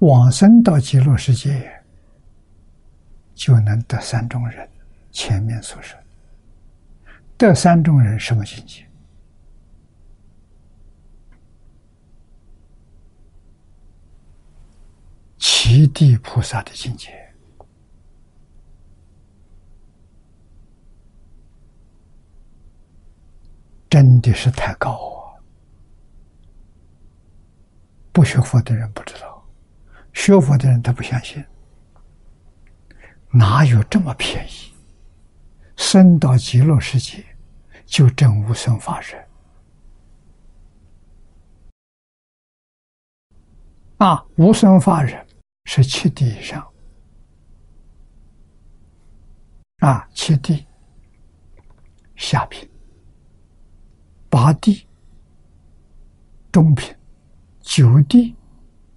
往生到极乐世界，就能得三种人。前面所说的，得三种人什么境界？极地菩萨的境界，真的是太高啊！不学佛的人不知道，学佛的人他不相信，哪有这么便宜？生到极乐世界就证无生法忍啊！无生法忍。是七地以上啊，七地下品、八地中品、九地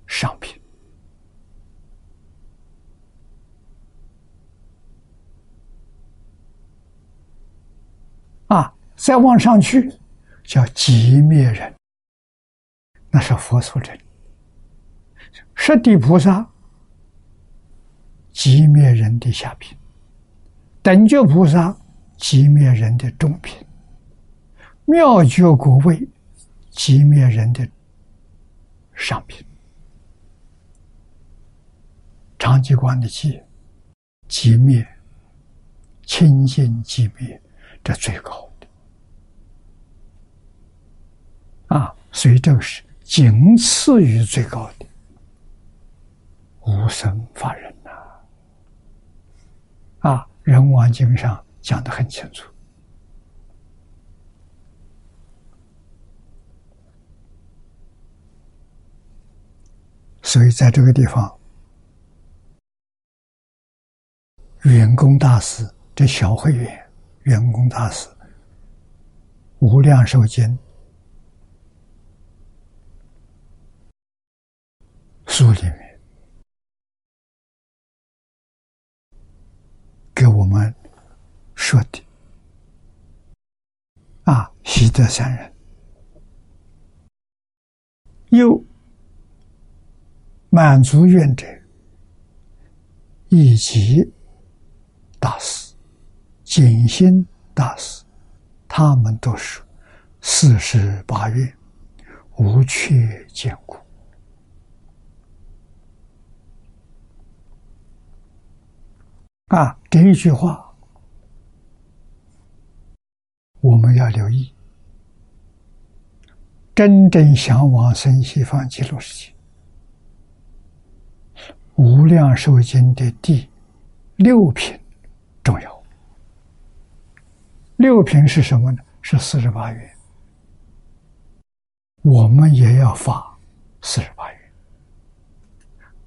上品啊，再往上去叫寂灭人，那是佛所证，十地菩萨。寂灭人的下品，等觉菩萨寂灭人的中品，妙觉果位寂灭人的上品，长吉光的寂寂灭，清净寂灭，这最高的。啊，所以这个是仅次于最高的。无生法忍。啊，《人王经》上讲的很清楚，所以在这个地方，圆工大师这小会员，圆工大师《无量寿经》书里面。给我们说的啊，习得三人，又满足愿者，以及大师、景心大师，他们都是四十八月，无缺坚固。啊，这一句话我们要留意。真正向往生西方极乐世界，《无量寿经》的第六品重要。六品是什么呢？是四十八愿。我们也要发四十八愿，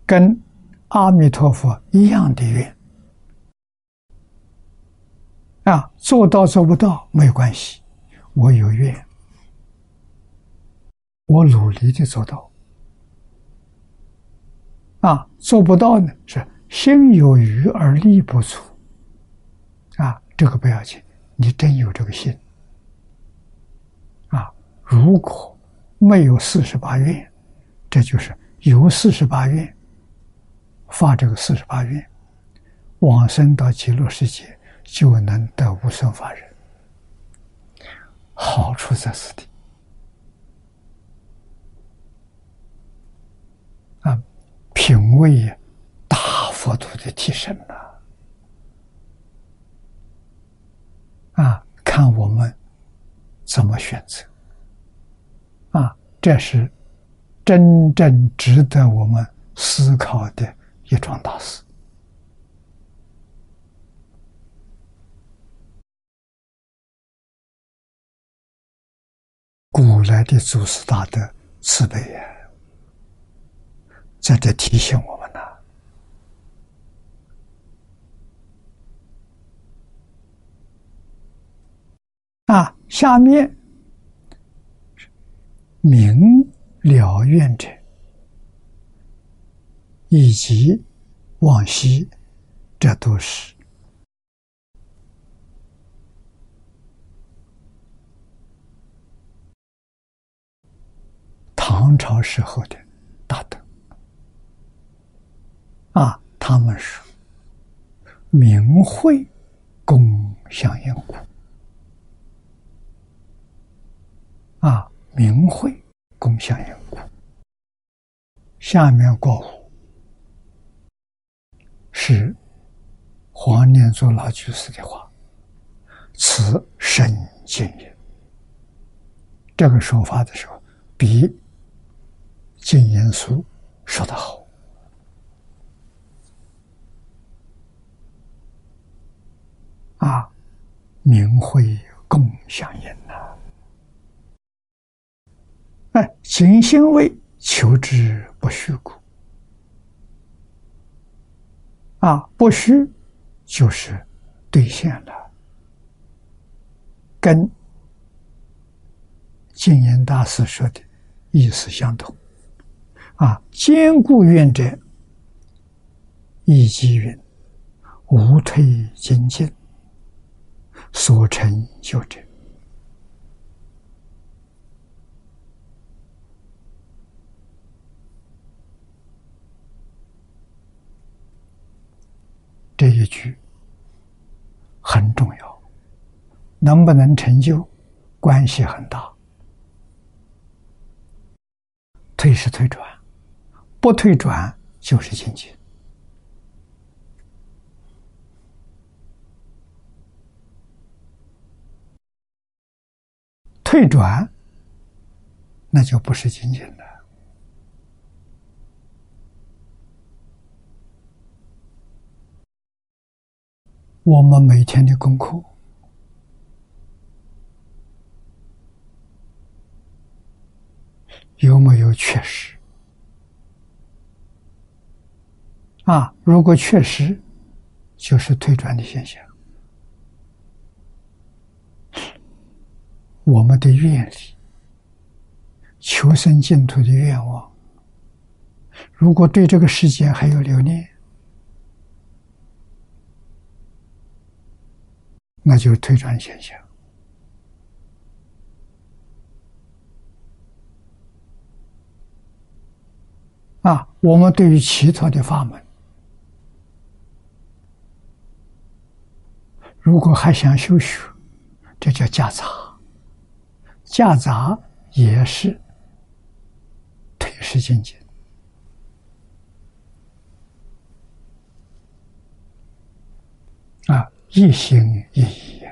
跟阿弥陀佛一样的愿。啊，做到做不到没有关系，我有愿。我努力的做到，啊，做不到呢是心有余而力不足，啊，这个不要紧，你真有这个心，啊，如果没有四十八愿，这就是有四十八愿，发这个四十八愿，往生到极乐世界就能得无生法忍，好处在此地。品位大幅度的提升了，啊，看我们怎么选择，啊，这是真正值得我们思考的一桩大事。古来的祖师大德慈悲呀。在这提醒我们呢。啊，下面明了愿者，以及往昔，这都是唐朝时候的大德。啊，他们是明慧共相因故。啊，明慧共相因故。下面过五是黄念祖老居士的话：“此深经也。”这个说法的时候，比净言书说的好。啊，明慧共相应呐！哎，行心为求之不虚故。啊，不虚就是兑现了，跟净言大师说的意思相同。啊，坚固愿者，以机云，无退精进。所成就者，这一句很重要，能不能成就，关系很大。退是退转，不退转就是境界。退转，那就不是精进了。我们每天的功课有没有确实？啊，如果确实，就是退转的现象。我们的愿力、求生净土的愿望，如果对这个世界还有留恋，那就是推转现象。啊，我们对于其他的法门，如果还想修学，这叫夹杂。夹杂也是退失境界一心一意，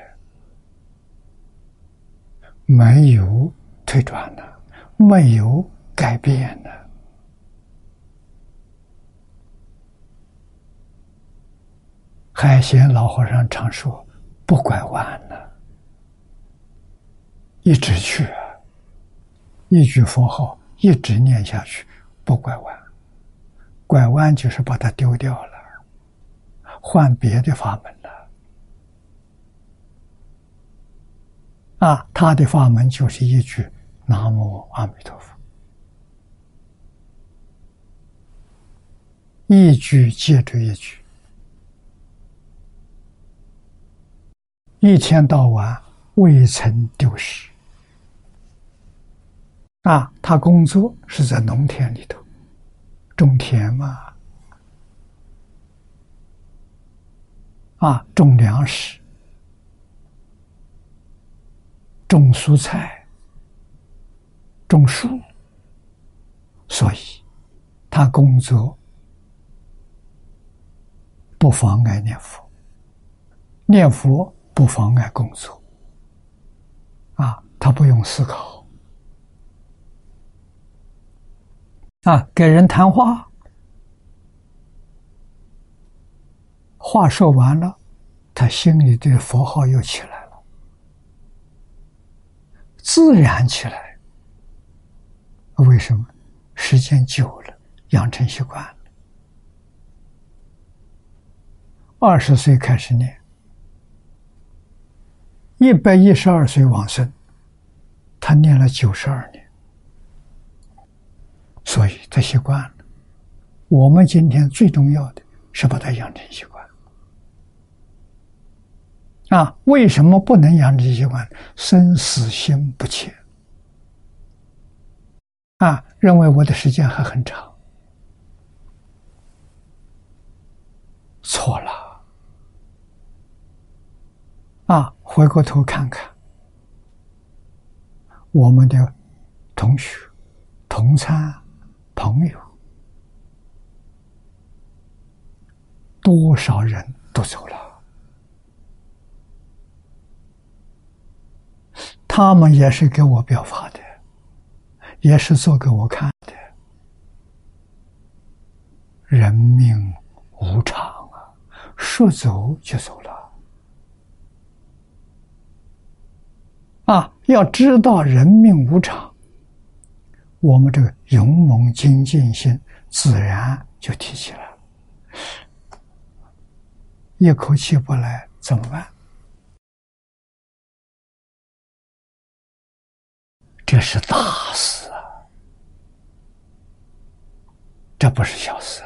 没有退转的，没有改变的。海贤老和尚常说：“不拐弯了，一直去，一句佛号一直念下去，不拐弯。拐弯就是把它丢掉了，换别的法门了。啊，他的法门就是一句‘南无阿弥陀佛’，一句接着一句。”一天到晚未曾丢失啊！他工作是在农田里头种田嘛，啊，种粮食、种蔬菜、种树，所以他工作不妨碍念佛，念佛。不妨碍工作，啊，他不用思考，啊，给人谈话，话说完了，他心里的佛号又起来，自然起来。为什么？时间久了，养成习惯了。二十岁开始念。一百一十二岁往生，他念了九十二年，所以他习惯了。我们今天最重要的是把他养成习惯。啊，为什么不能养成习惯？生死心不切。啊，认为我的时间还很长，错了。啊，回过头看看，我们的同学、同餐朋友，多少人都走了，他们也是给我表法的，也是做给我看的。人命无常啊，说走就走了。啊，要知道人命无常，我们这个勇猛精进心自然就提起来了。一口气不来怎么办？这是大事啊！这不是小事。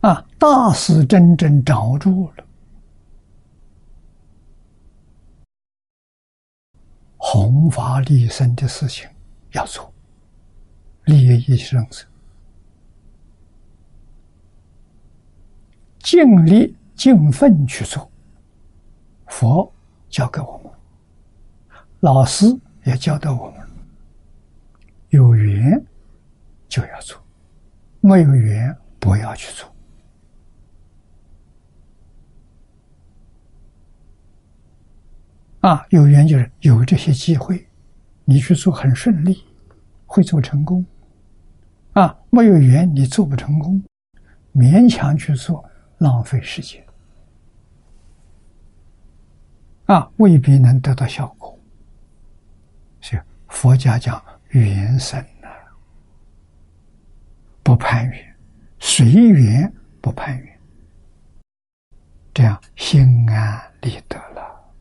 啊，大事真正掌握住了，弘法利生的事情要做，利益一生尽力尽分去做。佛教给我们，老师也教导我们，有缘就要做，没有缘不要去做。啊，有缘就是有这些机会，你去做很顺利，会做成功。啊，没有缘你做不成功，勉强去做浪费时间。啊，未必能得到效果。是佛家讲缘生啊，不攀缘，随缘不攀缘，这样心安理得了。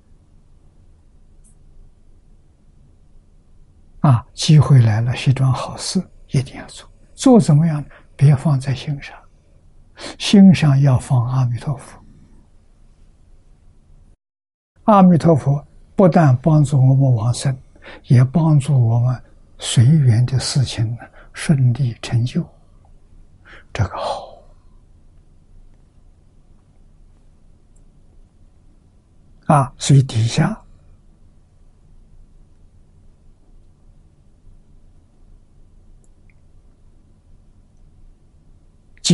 啊，机会来了，是桩好事，一定要做。做怎么样？别放在心上，心上要放阿弥陀佛。阿弥陀佛不但帮助我们往生，也帮助我们随缘的事情呢顺利成就。这个好啊，所以底下。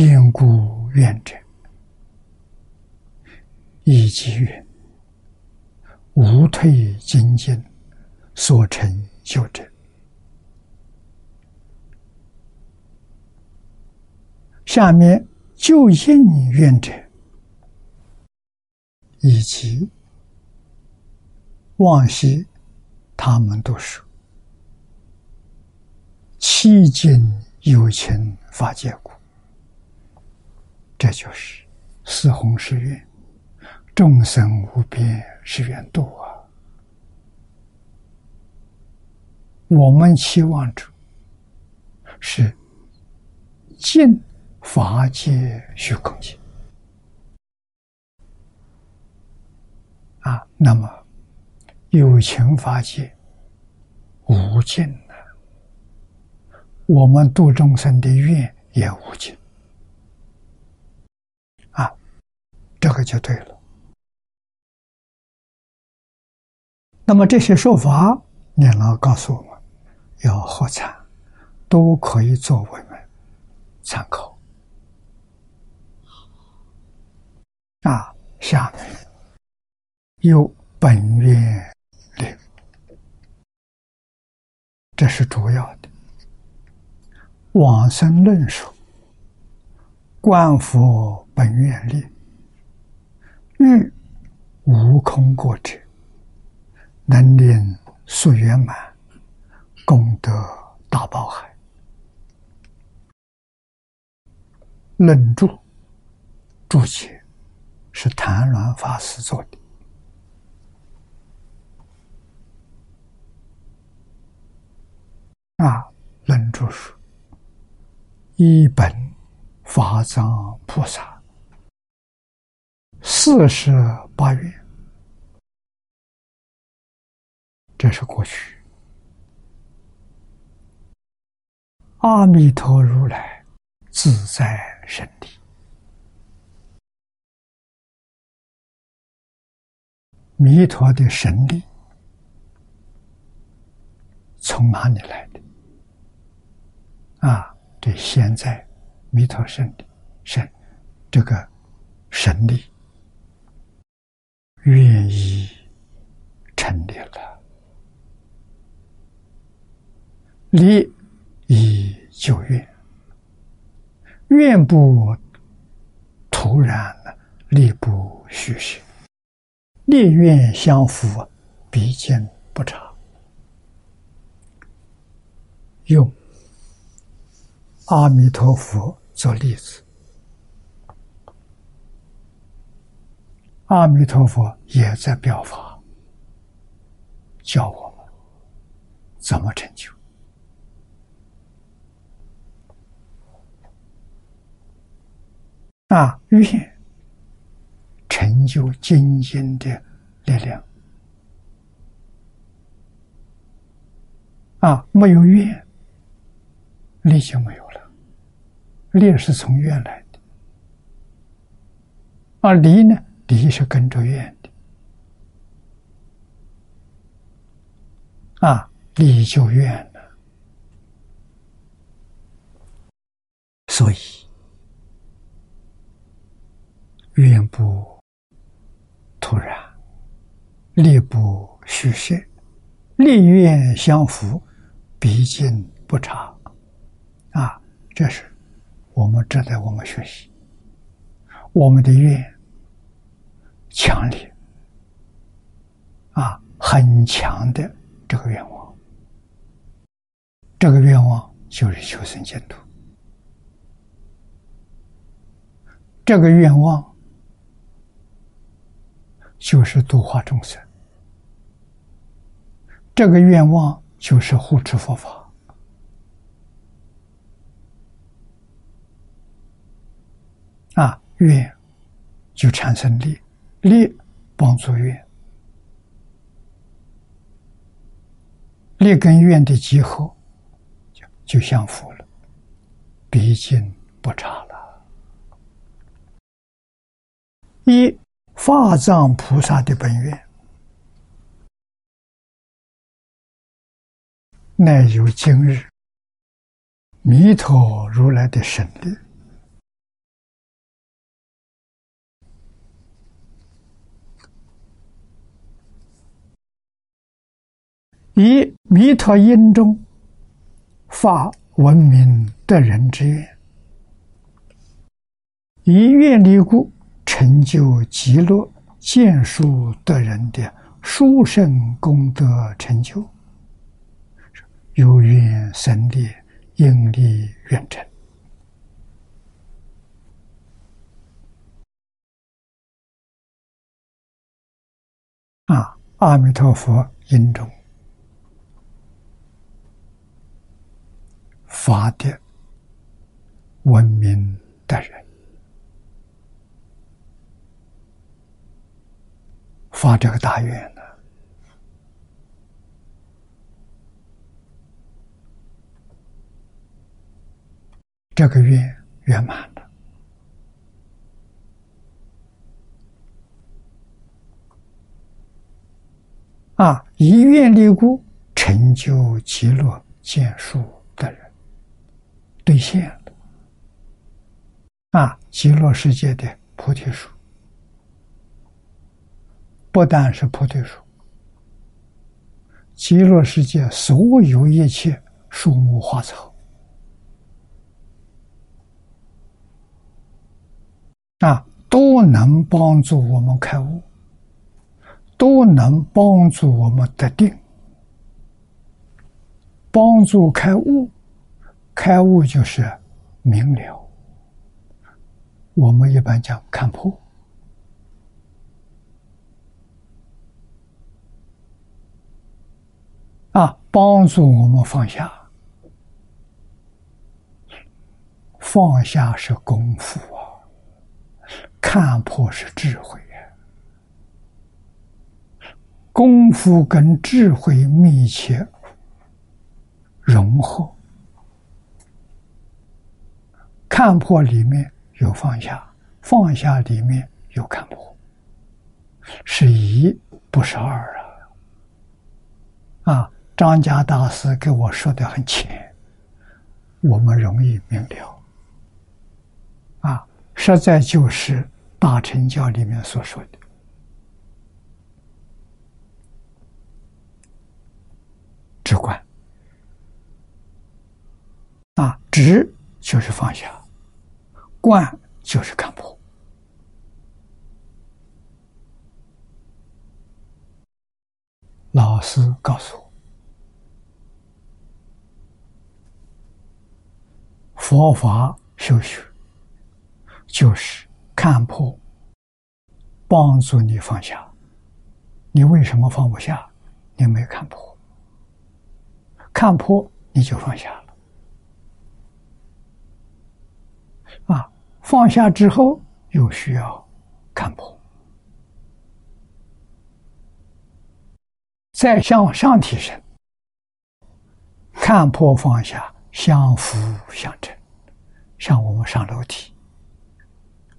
坚固愿者，以及愿无退精进所成就者。下面就应愿者，以及往昔他们都是迄今有情法界故，这就是四弘誓愿，众生无边誓愿度啊！我们期望着是尽。法界虚空界啊，那么有情法界无尽的，我们度众生的愿也无尽啊，这个就对了。那么这些说法，念老告诉我们，要喝茶，都可以作为们参考。啊，下面有本愿力，这是主要的。往生论说，观佛本愿力，欲无空过者，能令速圆满，功德大宝海。论著注解。是谭鸾法师做的啊，论著书一本法藏菩萨四十八愿，这是过去。阿弥陀如来自在神力。弥陀的神力从哪里来的？啊，这现在弥陀神的神这个神力愿意成立了，力以救愿，愿不突然，力不虚实。烈愿相符，比肩不差。用阿弥陀佛做例子，阿弥陀佛也在表法，教我们怎么成就啊愿。成就精进的力量啊！没有愿，力就没有了。力是从愿来的，而离呢？力是跟着愿的啊！力就愿了，所以愿不。突然，力不虚设，力愿相符，毕竟不差。啊，这是我们值得我们学习。我们的愿强烈，啊，很强的这个愿望，这个愿望就是求生净土，这个愿望。就是度化众生，这个愿望就是护持佛法。啊，愿就产生力，力帮助愿，力跟愿的结合就就相符了，毕竟不差了，一。法藏菩萨的本愿，乃有今日弥陀如来的神力，以弥陀音中发闻名得人之愿，以愿力故成就极乐见书得人的殊胜功德成就，有缘生力，应力远成。啊！阿弥陀佛，因中发的文明的人，发这个大愿呢？这个愿圆满了。啊！一愿力故，成就极乐见树，兑现了。啊！极乐世界的菩提树，不但是菩提树，极乐世界所有一切树木花草，啊，都能帮助我们开悟。都能帮助我们得定，帮助开悟。开悟就是明了。我们一般讲看破啊，帮助我们放下。放下是功夫啊，看破是智慧。功夫跟智慧密切融合，看破里面有放下，放下里面有看破，是一不是二啊！啊，张家大师给我说的很浅，我们容易明了。啊，实在就是大乘教里面所说的。直观啊，直就是放下，观就是看破。老师告诉我，佛法修学就是看破，帮助你放下。你为什么放不下？你没看破。看破你就放下了，啊，放下之后又需要看破，再向上提升，看破放下相辅相成，像我们上楼梯，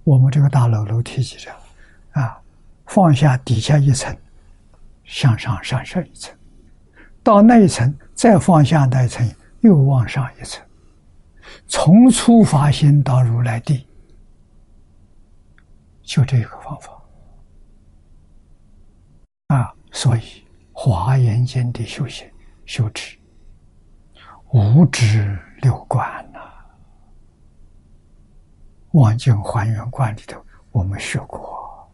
我们这个大楼楼梯级的，啊，放下底下一层，向上上升一层。到那一层，再放下那一层，又往上一层，从初发心到如来地，就这个方法啊！所以《华严经》的修行修持，五指六观呐，《望境还原观》里头我们学过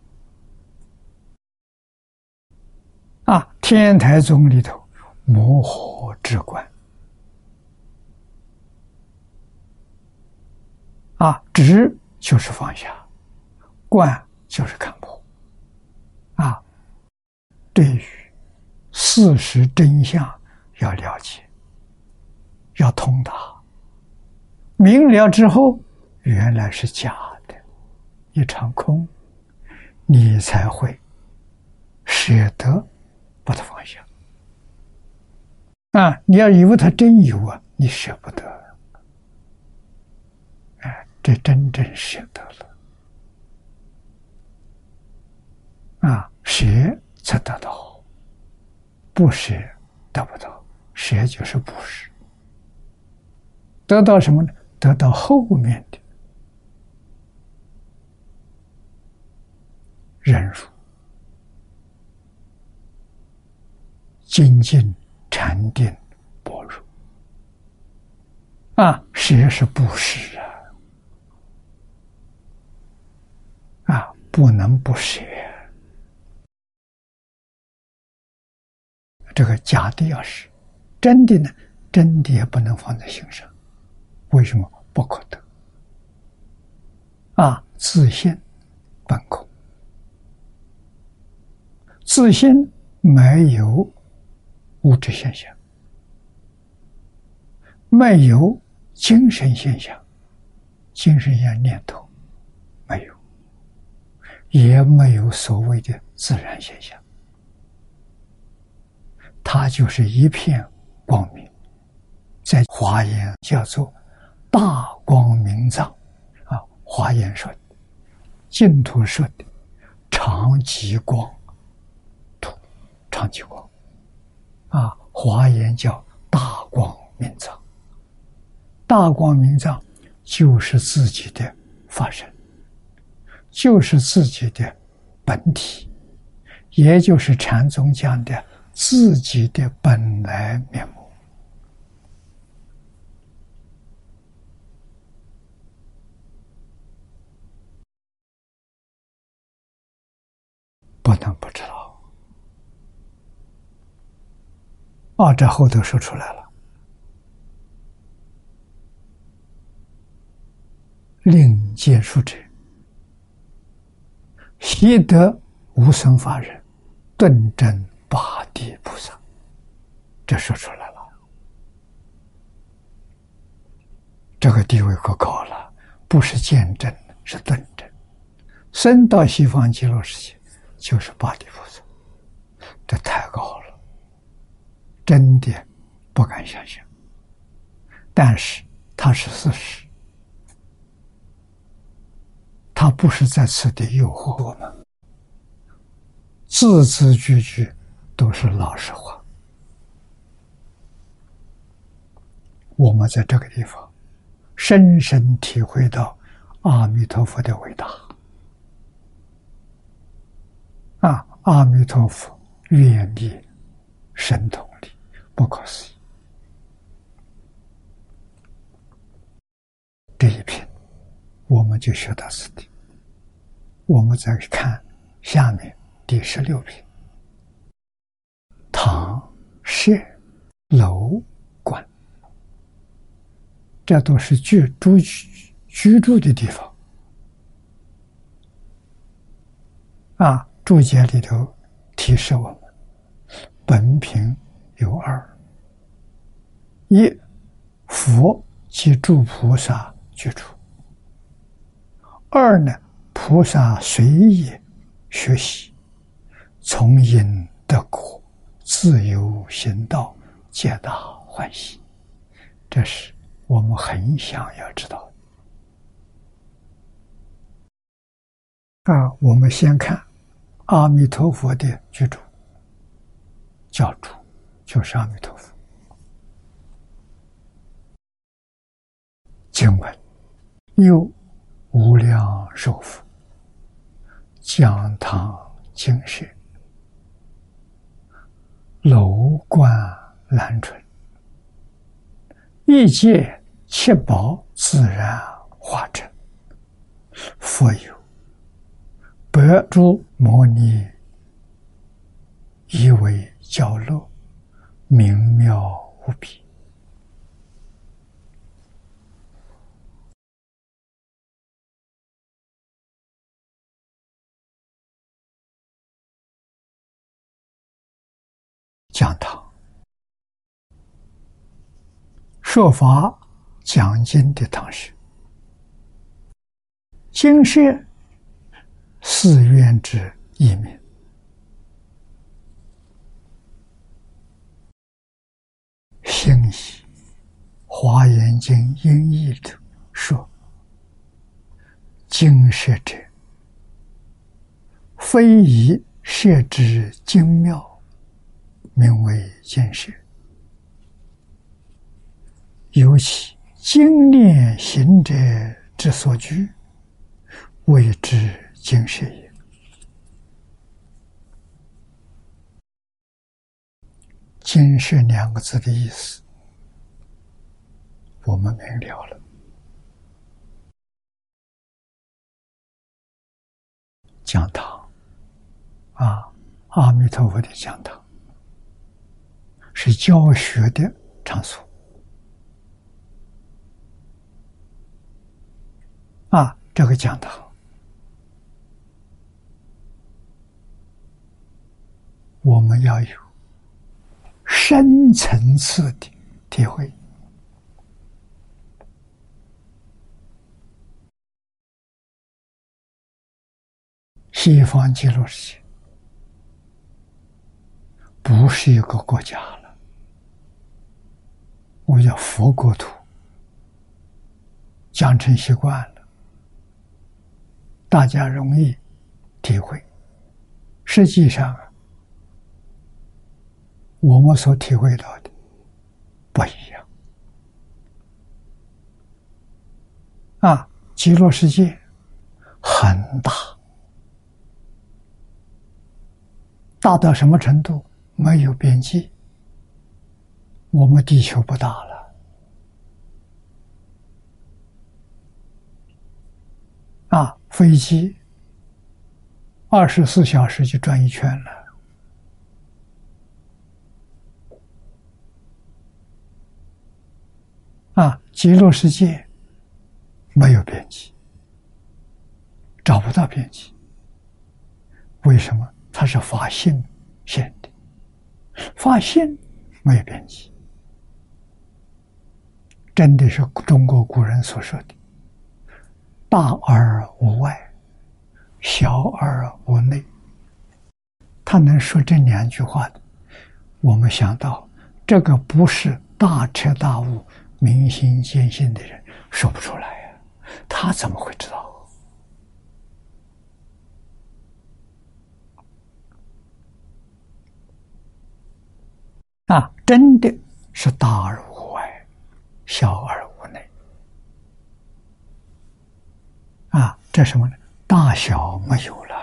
啊，《天台宗》里头。模糊之观啊，直就是放下，观就是看破啊。对于事实真相要了解，要通达，明了之后原来是假的，一场空，你才会舍得把它放下。啊！你要以为他真有啊，你舍不得。哎，这真正舍得了。啊，舍才得到，不舍得不到。舍就是不舍，得到什么呢？得到后面的忍辱、精进。禅定般若。啊，舍是布施啊，啊，不能不舍。这个假的要是真的呢，真的也不能放在心上。为什么不可得？啊，自信本空，自信没有物质现象，没有精神现象，精神现象念头没有，也没有所谓的自然现象，它就是一片光明，在华严叫做大光明藏。啊华严说的，净土说的，长极光土，长极光，啊，华严叫大光明藏，大光明藏就是自己的法身，就是自己的本体，也就是禅宗讲的自己的本来面目。不能不知道啊！这后头说出来了，令见书者，习得无生法忍，顿证八地菩萨。这说出来了，这个地位可高了，不是见证，是顿证。生到西方极乐世界。就是八地菩萨，这太高了，真的不敢想象。但是它是事实，它不是在此地诱惑我们，字字句句都是老实话。我们在这个地方深深体会到阿弥陀佛的伟大。啊！阿弥陀佛，愿力、神通力，不可思议。这一篇，我们就学到此地。我们再看下面第十六篇：堂、舍、楼、观，这都是居住居住的地方。啊！注解里头提示我们：本品有二，一佛及诸菩萨居住；二呢，菩萨随意学习，从因得果，自由行道，皆大欢喜。这是我们很想要知道的。啊，我们先看。阿弥陀佛的居住，教主就是阿弥陀佛。经文有无量寿佛，讲堂精舍，楼观兰春，一切七宝自然化成，佛有。白珠摩尼，以为角落，明妙无比。讲堂。说法讲经的堂师，经舍。寺院之一名，心义《华严经》音译里说：“经舍者，非以设之精妙，名为经舍。尤其精炼行者之所居，谓之。”精舍也，金舍两个字的意思，我们明了了。讲堂啊，阿弥陀佛的讲堂是教学的场所啊，这个讲堂。我们要有深层次的体会。西方极乐世界不是一个国家我叫佛国土，讲成习惯了，大家容易体会。实际上。我们所体会到的不一样啊！极乐世界很大，大到什么程度？没有边际。我们地球不大了啊！飞机二十四小时就转一圈了。啊，极乐世界没有边际，找不到边际。为什么？它是法性现的，法性没有边际，真的是中国古人所说的“大而无外，小而无内”。他能说这两句话的，我们想到这个不是大彻大悟。明心见性的人说不出来呀，他怎么会知道？啊，真的是大而无，小而无内。啊，这什么呢？大小没有了，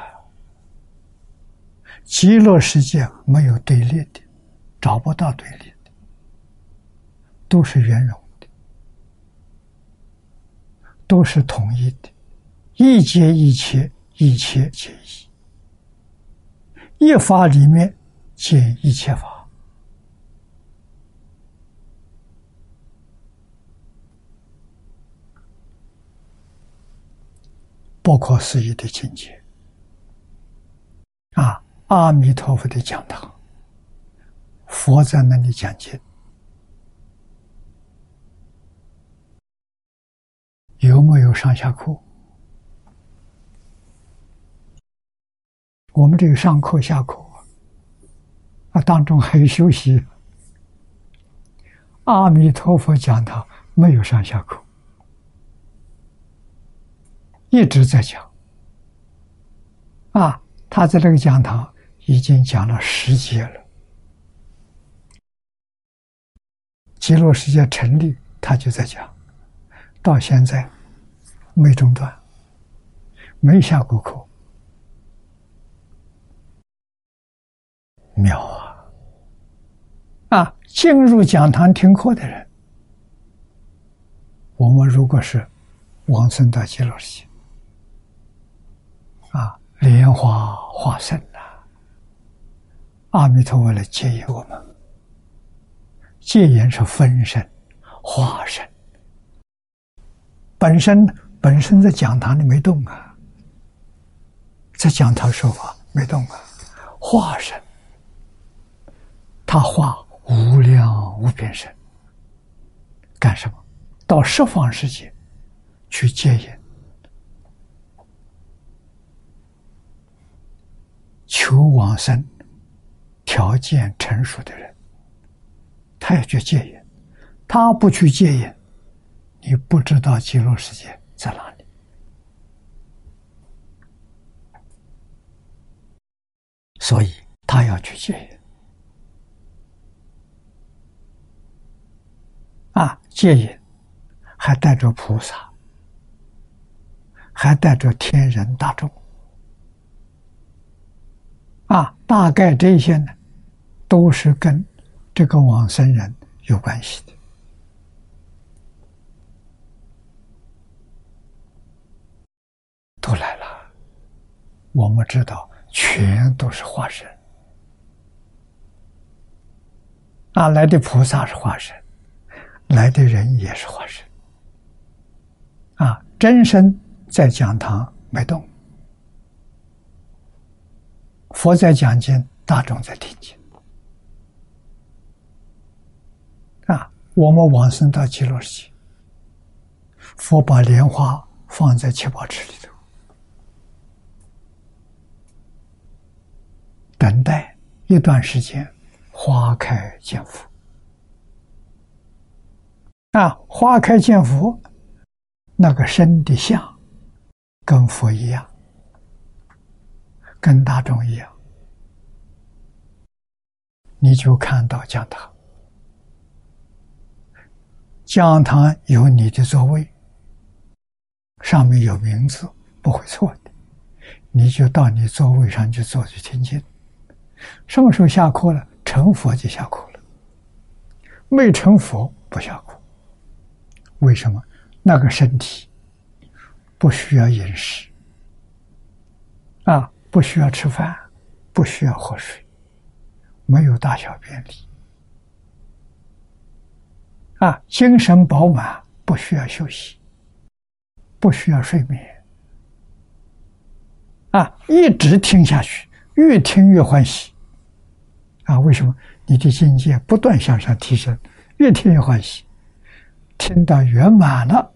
极乐世界没有对立的，找不到对立的，都是圆融的。都是统一的，一切一切，一切皆一，一法里面见一切法，不可思议的境界啊！阿弥陀佛的讲堂，佛在那里讲经。有没有上下课？我们这个上课下课啊，当中还有休息。阿弥陀佛讲堂没有上下课，一直在讲。啊，他在这个讲堂已经讲了十节了。极乐世界成立，他就在讲，到现在。没中断，没下过课，妙啊！啊，进入讲堂听课的人，我们如果是往生到极乐世界，莲花化身呐，阿弥陀佛来接引我们，戒言是分身、化身，本身。本身在讲堂里没动啊，在讲堂说法没动啊，化身，他化无量无边身，干什么？到十方世界去接引，求往生条件成熟的人，他要去戒烟，他不去戒烟，你不知道极乐世界。在哪里？所以他要去戒烟啊，戒烟还带着菩萨，还带着天人大众啊，大概这些呢，都是跟这个往生人有关系的。都来了，我们知道，全都是化身。啊，来的菩萨是化身，来的人也是化身。啊，真身在讲堂没动，佛在讲经，大众在听经。啊，我们往生到极乐世界，佛把莲花放在七宝池里头。等待一段时间，花开见佛。啊，花开见佛，那个身的相，跟佛一样，跟大众一样，你就看到讲堂，讲堂有你的座位，上面有名字，不会错的，你就到你座位上去坐去听经。什么时候下课了？成佛就下课了。没成佛不下课。为什么？那个身体不需要饮食，不需要吃饭，不需要喝水，没有大小便利啊，精神饱满，不需要休息，不需要睡眠啊，一直听下去。越听越欢喜，啊！为什么？你的境界不断向上提升，越听越欢喜。听到圆满了，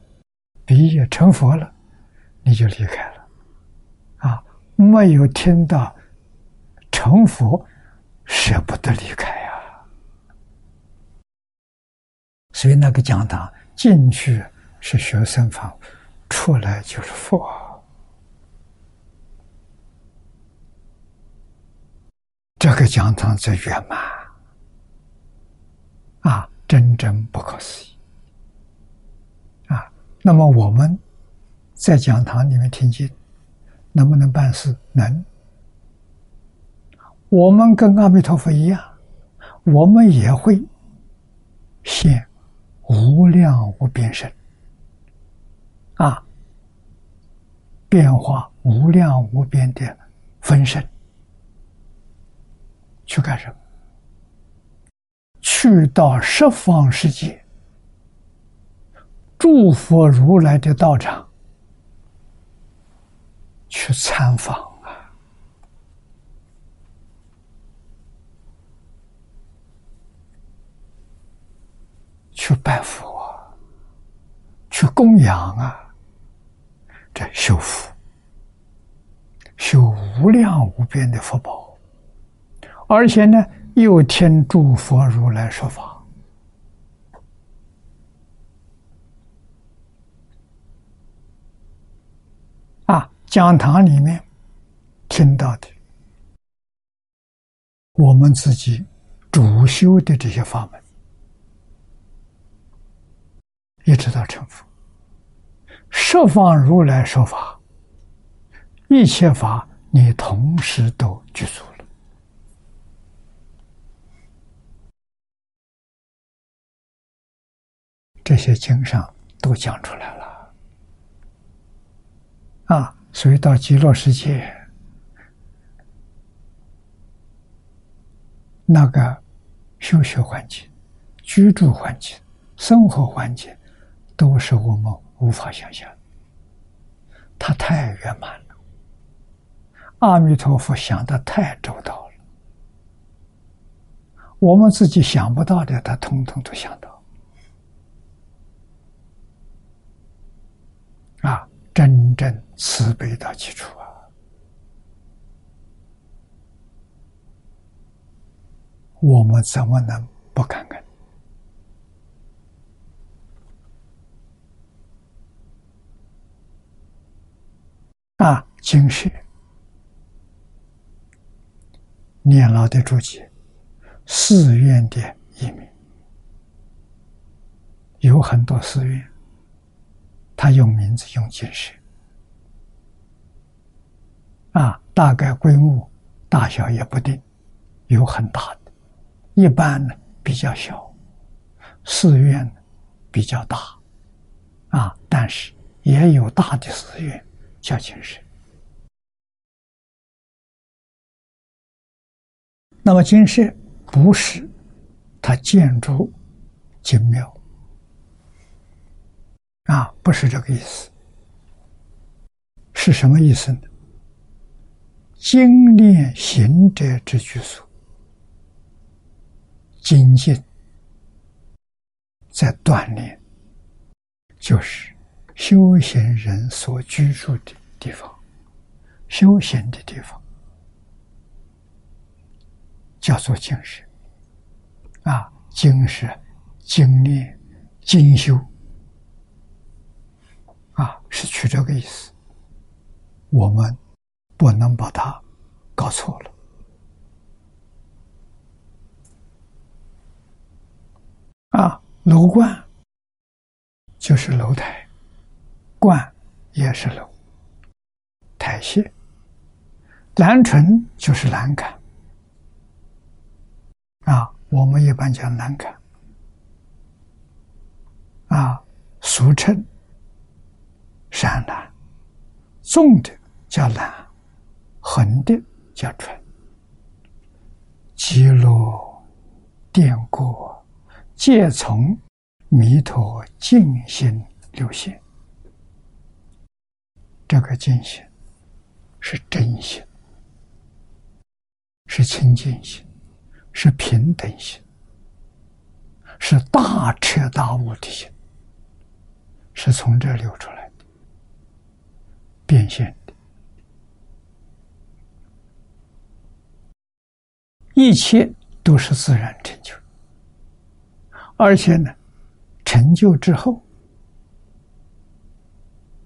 你也成佛了，你就离开了。没有听到成佛，舍不得离开呀。所以那个讲堂进去是学僧法，出来就是佛。这个讲堂在圆满啊，真正不可思议啊！那么我们在讲堂里面听经，能不能办事？能。我们跟阿弥陀佛一样，我们也会现无量无边身啊，变化无量无边的分身。去干什么？去到十方世界，诸佛如来的道场去参访啊，去拜佛，去供养啊，这修福，修无量无边的福报。而且呢，又听诸佛如来说法啊，讲堂里面听到的，我们自己主修的这些法门，一直到成佛，十方如来说法，一切法你同时都具足了。这些经上都讲出来了啊，所以到极乐世界，那个修学环境、居住环境、生活环境，都是我们无法想象的。它太圆满了，阿弥陀佛想的太周到了，我们自己想不到的，他通通都想到。啊，真正慈悲的基础啊！我们怎么能不感恩？啊，经是念老的注解，寺院的一名，有很多寺院。他用名字用精神啊，大概规模大小也不定，有很大的，一般呢比较小，寺院比较大，啊，但是也有大的寺院叫金舍。那么金舍不是它建筑精妙啊，不是这个意思，是什么意思呢？精炼行者之居所。精进在锻炼，就是修行人所居住的地方，修行的地方叫做精神啊，精是精炼、精修啊，是取这个意思。我们不能把它搞错了。啊，楼观就是楼台，观也是楼台榭，栏唇就是栏杆。啊，我们一般讲栏杆，啊，俗称山栏，重的叫栏，横的叫船，积落电过。皆从弥陀净心流现，这个净心是真心，是清净心，是平等心，是大彻大悟的心，是从这流出来的，变现的，一切都是自然成就。而且呢，成就之后，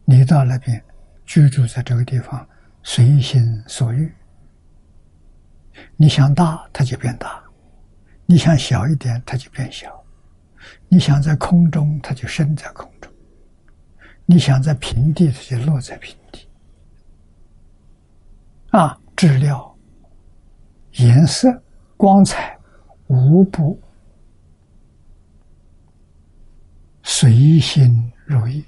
你到那边居住在这个地方，随心所欲。你想大，它就变大；你想小一点，它就变小；你想在空中，它就升在空中；你想在平地，它就落在平地。啊，质料、颜色、光彩，无不。随心如意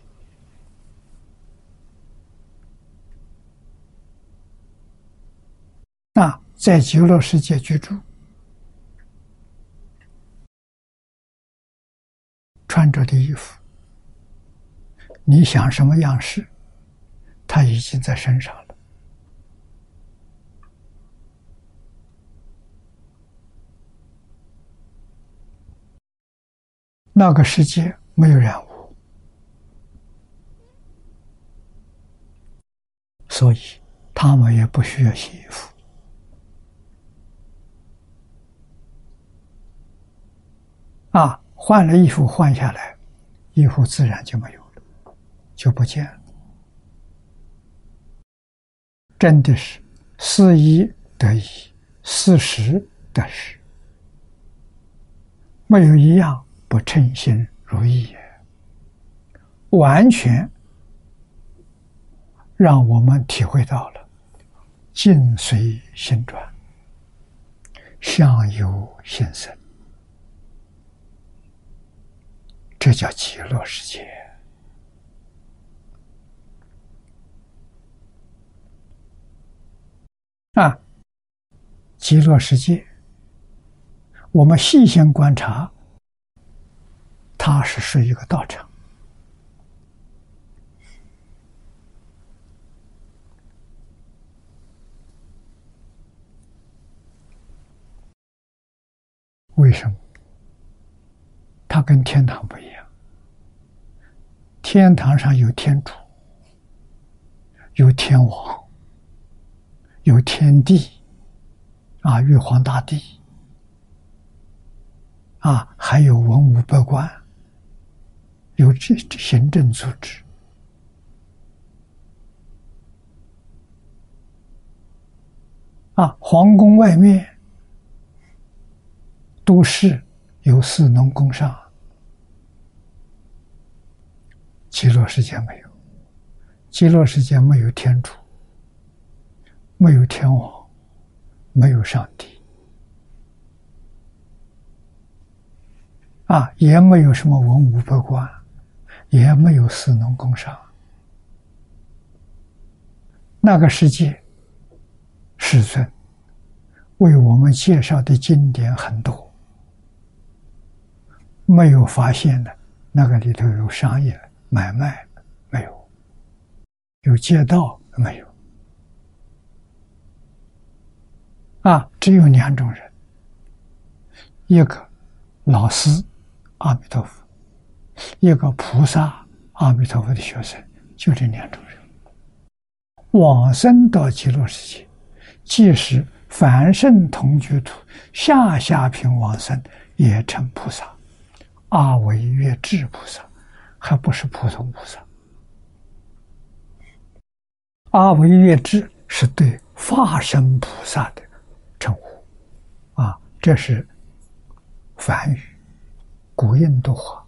那，在极乐世界居住，穿着的衣服，你想什么样式，他已经在身上了。那个世界。没有染污，所以他们也不需要洗衣服啊。换了衣服换下来，衣服自然就没有了，就不见了。真的是四一得一，四十得十，没有一样不称心。如意也，完全让我们体会到了境随心转，相由心生，这叫极乐世界啊！极乐世界，我们细心观察。它是是一个道场，为什么？它跟天堂不一样。天堂上有天主，有天王，有天地，啊，玉皇大帝，啊，还有文武百官。有这行政组织啊，皇宫外面都是有四农工商，极乐世界没有，极乐世界没有天主，没有天王，没有上帝，啊，也没有什么文武百官，也没有士农工商。那个世界，世尊为我们介绍的经典很多，没有发现的，那个里头有商业买卖没有？有街道没有？啊，只有两种人，一个老师阿弥陀佛，一个菩萨阿弥陀佛的学生，就这两种人。往生到极乐世界，即使凡圣同居土下下品往生，也成菩萨，阿惟越智菩萨，还不是普通菩萨。阿惟越智是对化身菩萨的称呼，啊，这是梵语，古印度话。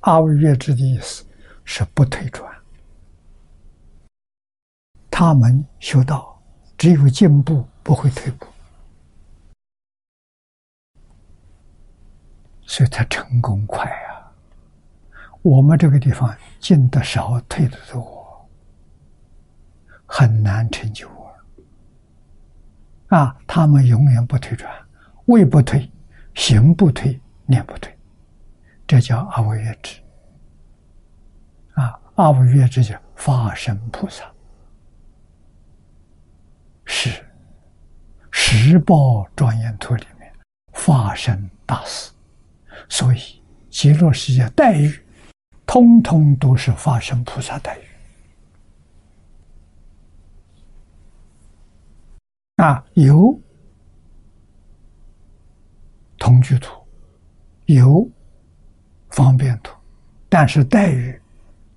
阿惟越智的意思是不退转。他们修道只有进步，不会退步，所以他成功快啊。我们这个地方进的少，退的多，很难成就啊。他们永远不退转，位不退，行不退，念不退，这叫阿惟越智。啊，阿惟越智叫法身菩萨。是十报庄严图里面发生大事，所以极乐世界待遇，通通都是发生菩萨待遇。啊，有同居图，有方便图，但是待遇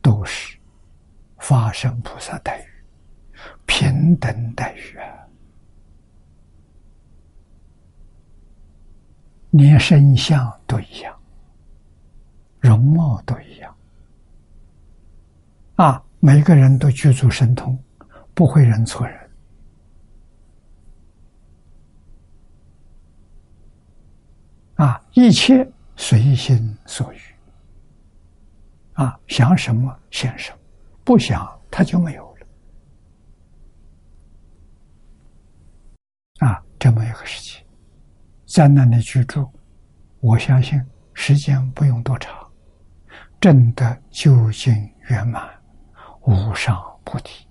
都是发生菩萨待遇。平等待遇啊，连身相都一样，容貌都一样，啊，每个人都具足神通，不会认错人，啊，一切随心所欲，啊，想什么现什么，不想它就没有了。啊，这么一个事情，在那里居住，我相信时间不用多长，真的究竟圆满，无上菩提。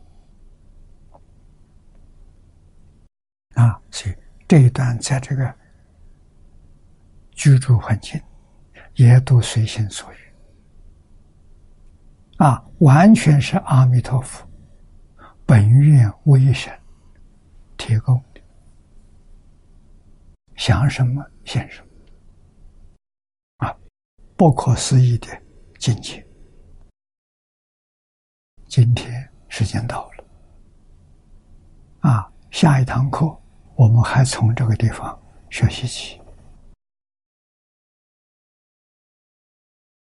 啊，所以这一段在这个居住环境，也都随心所欲。啊，完全是阿弥陀佛本愿威神提供的。想什么现什么，啊，不可思议的境界。今天时间到了，啊，下一堂课我们还从这个地方学习起。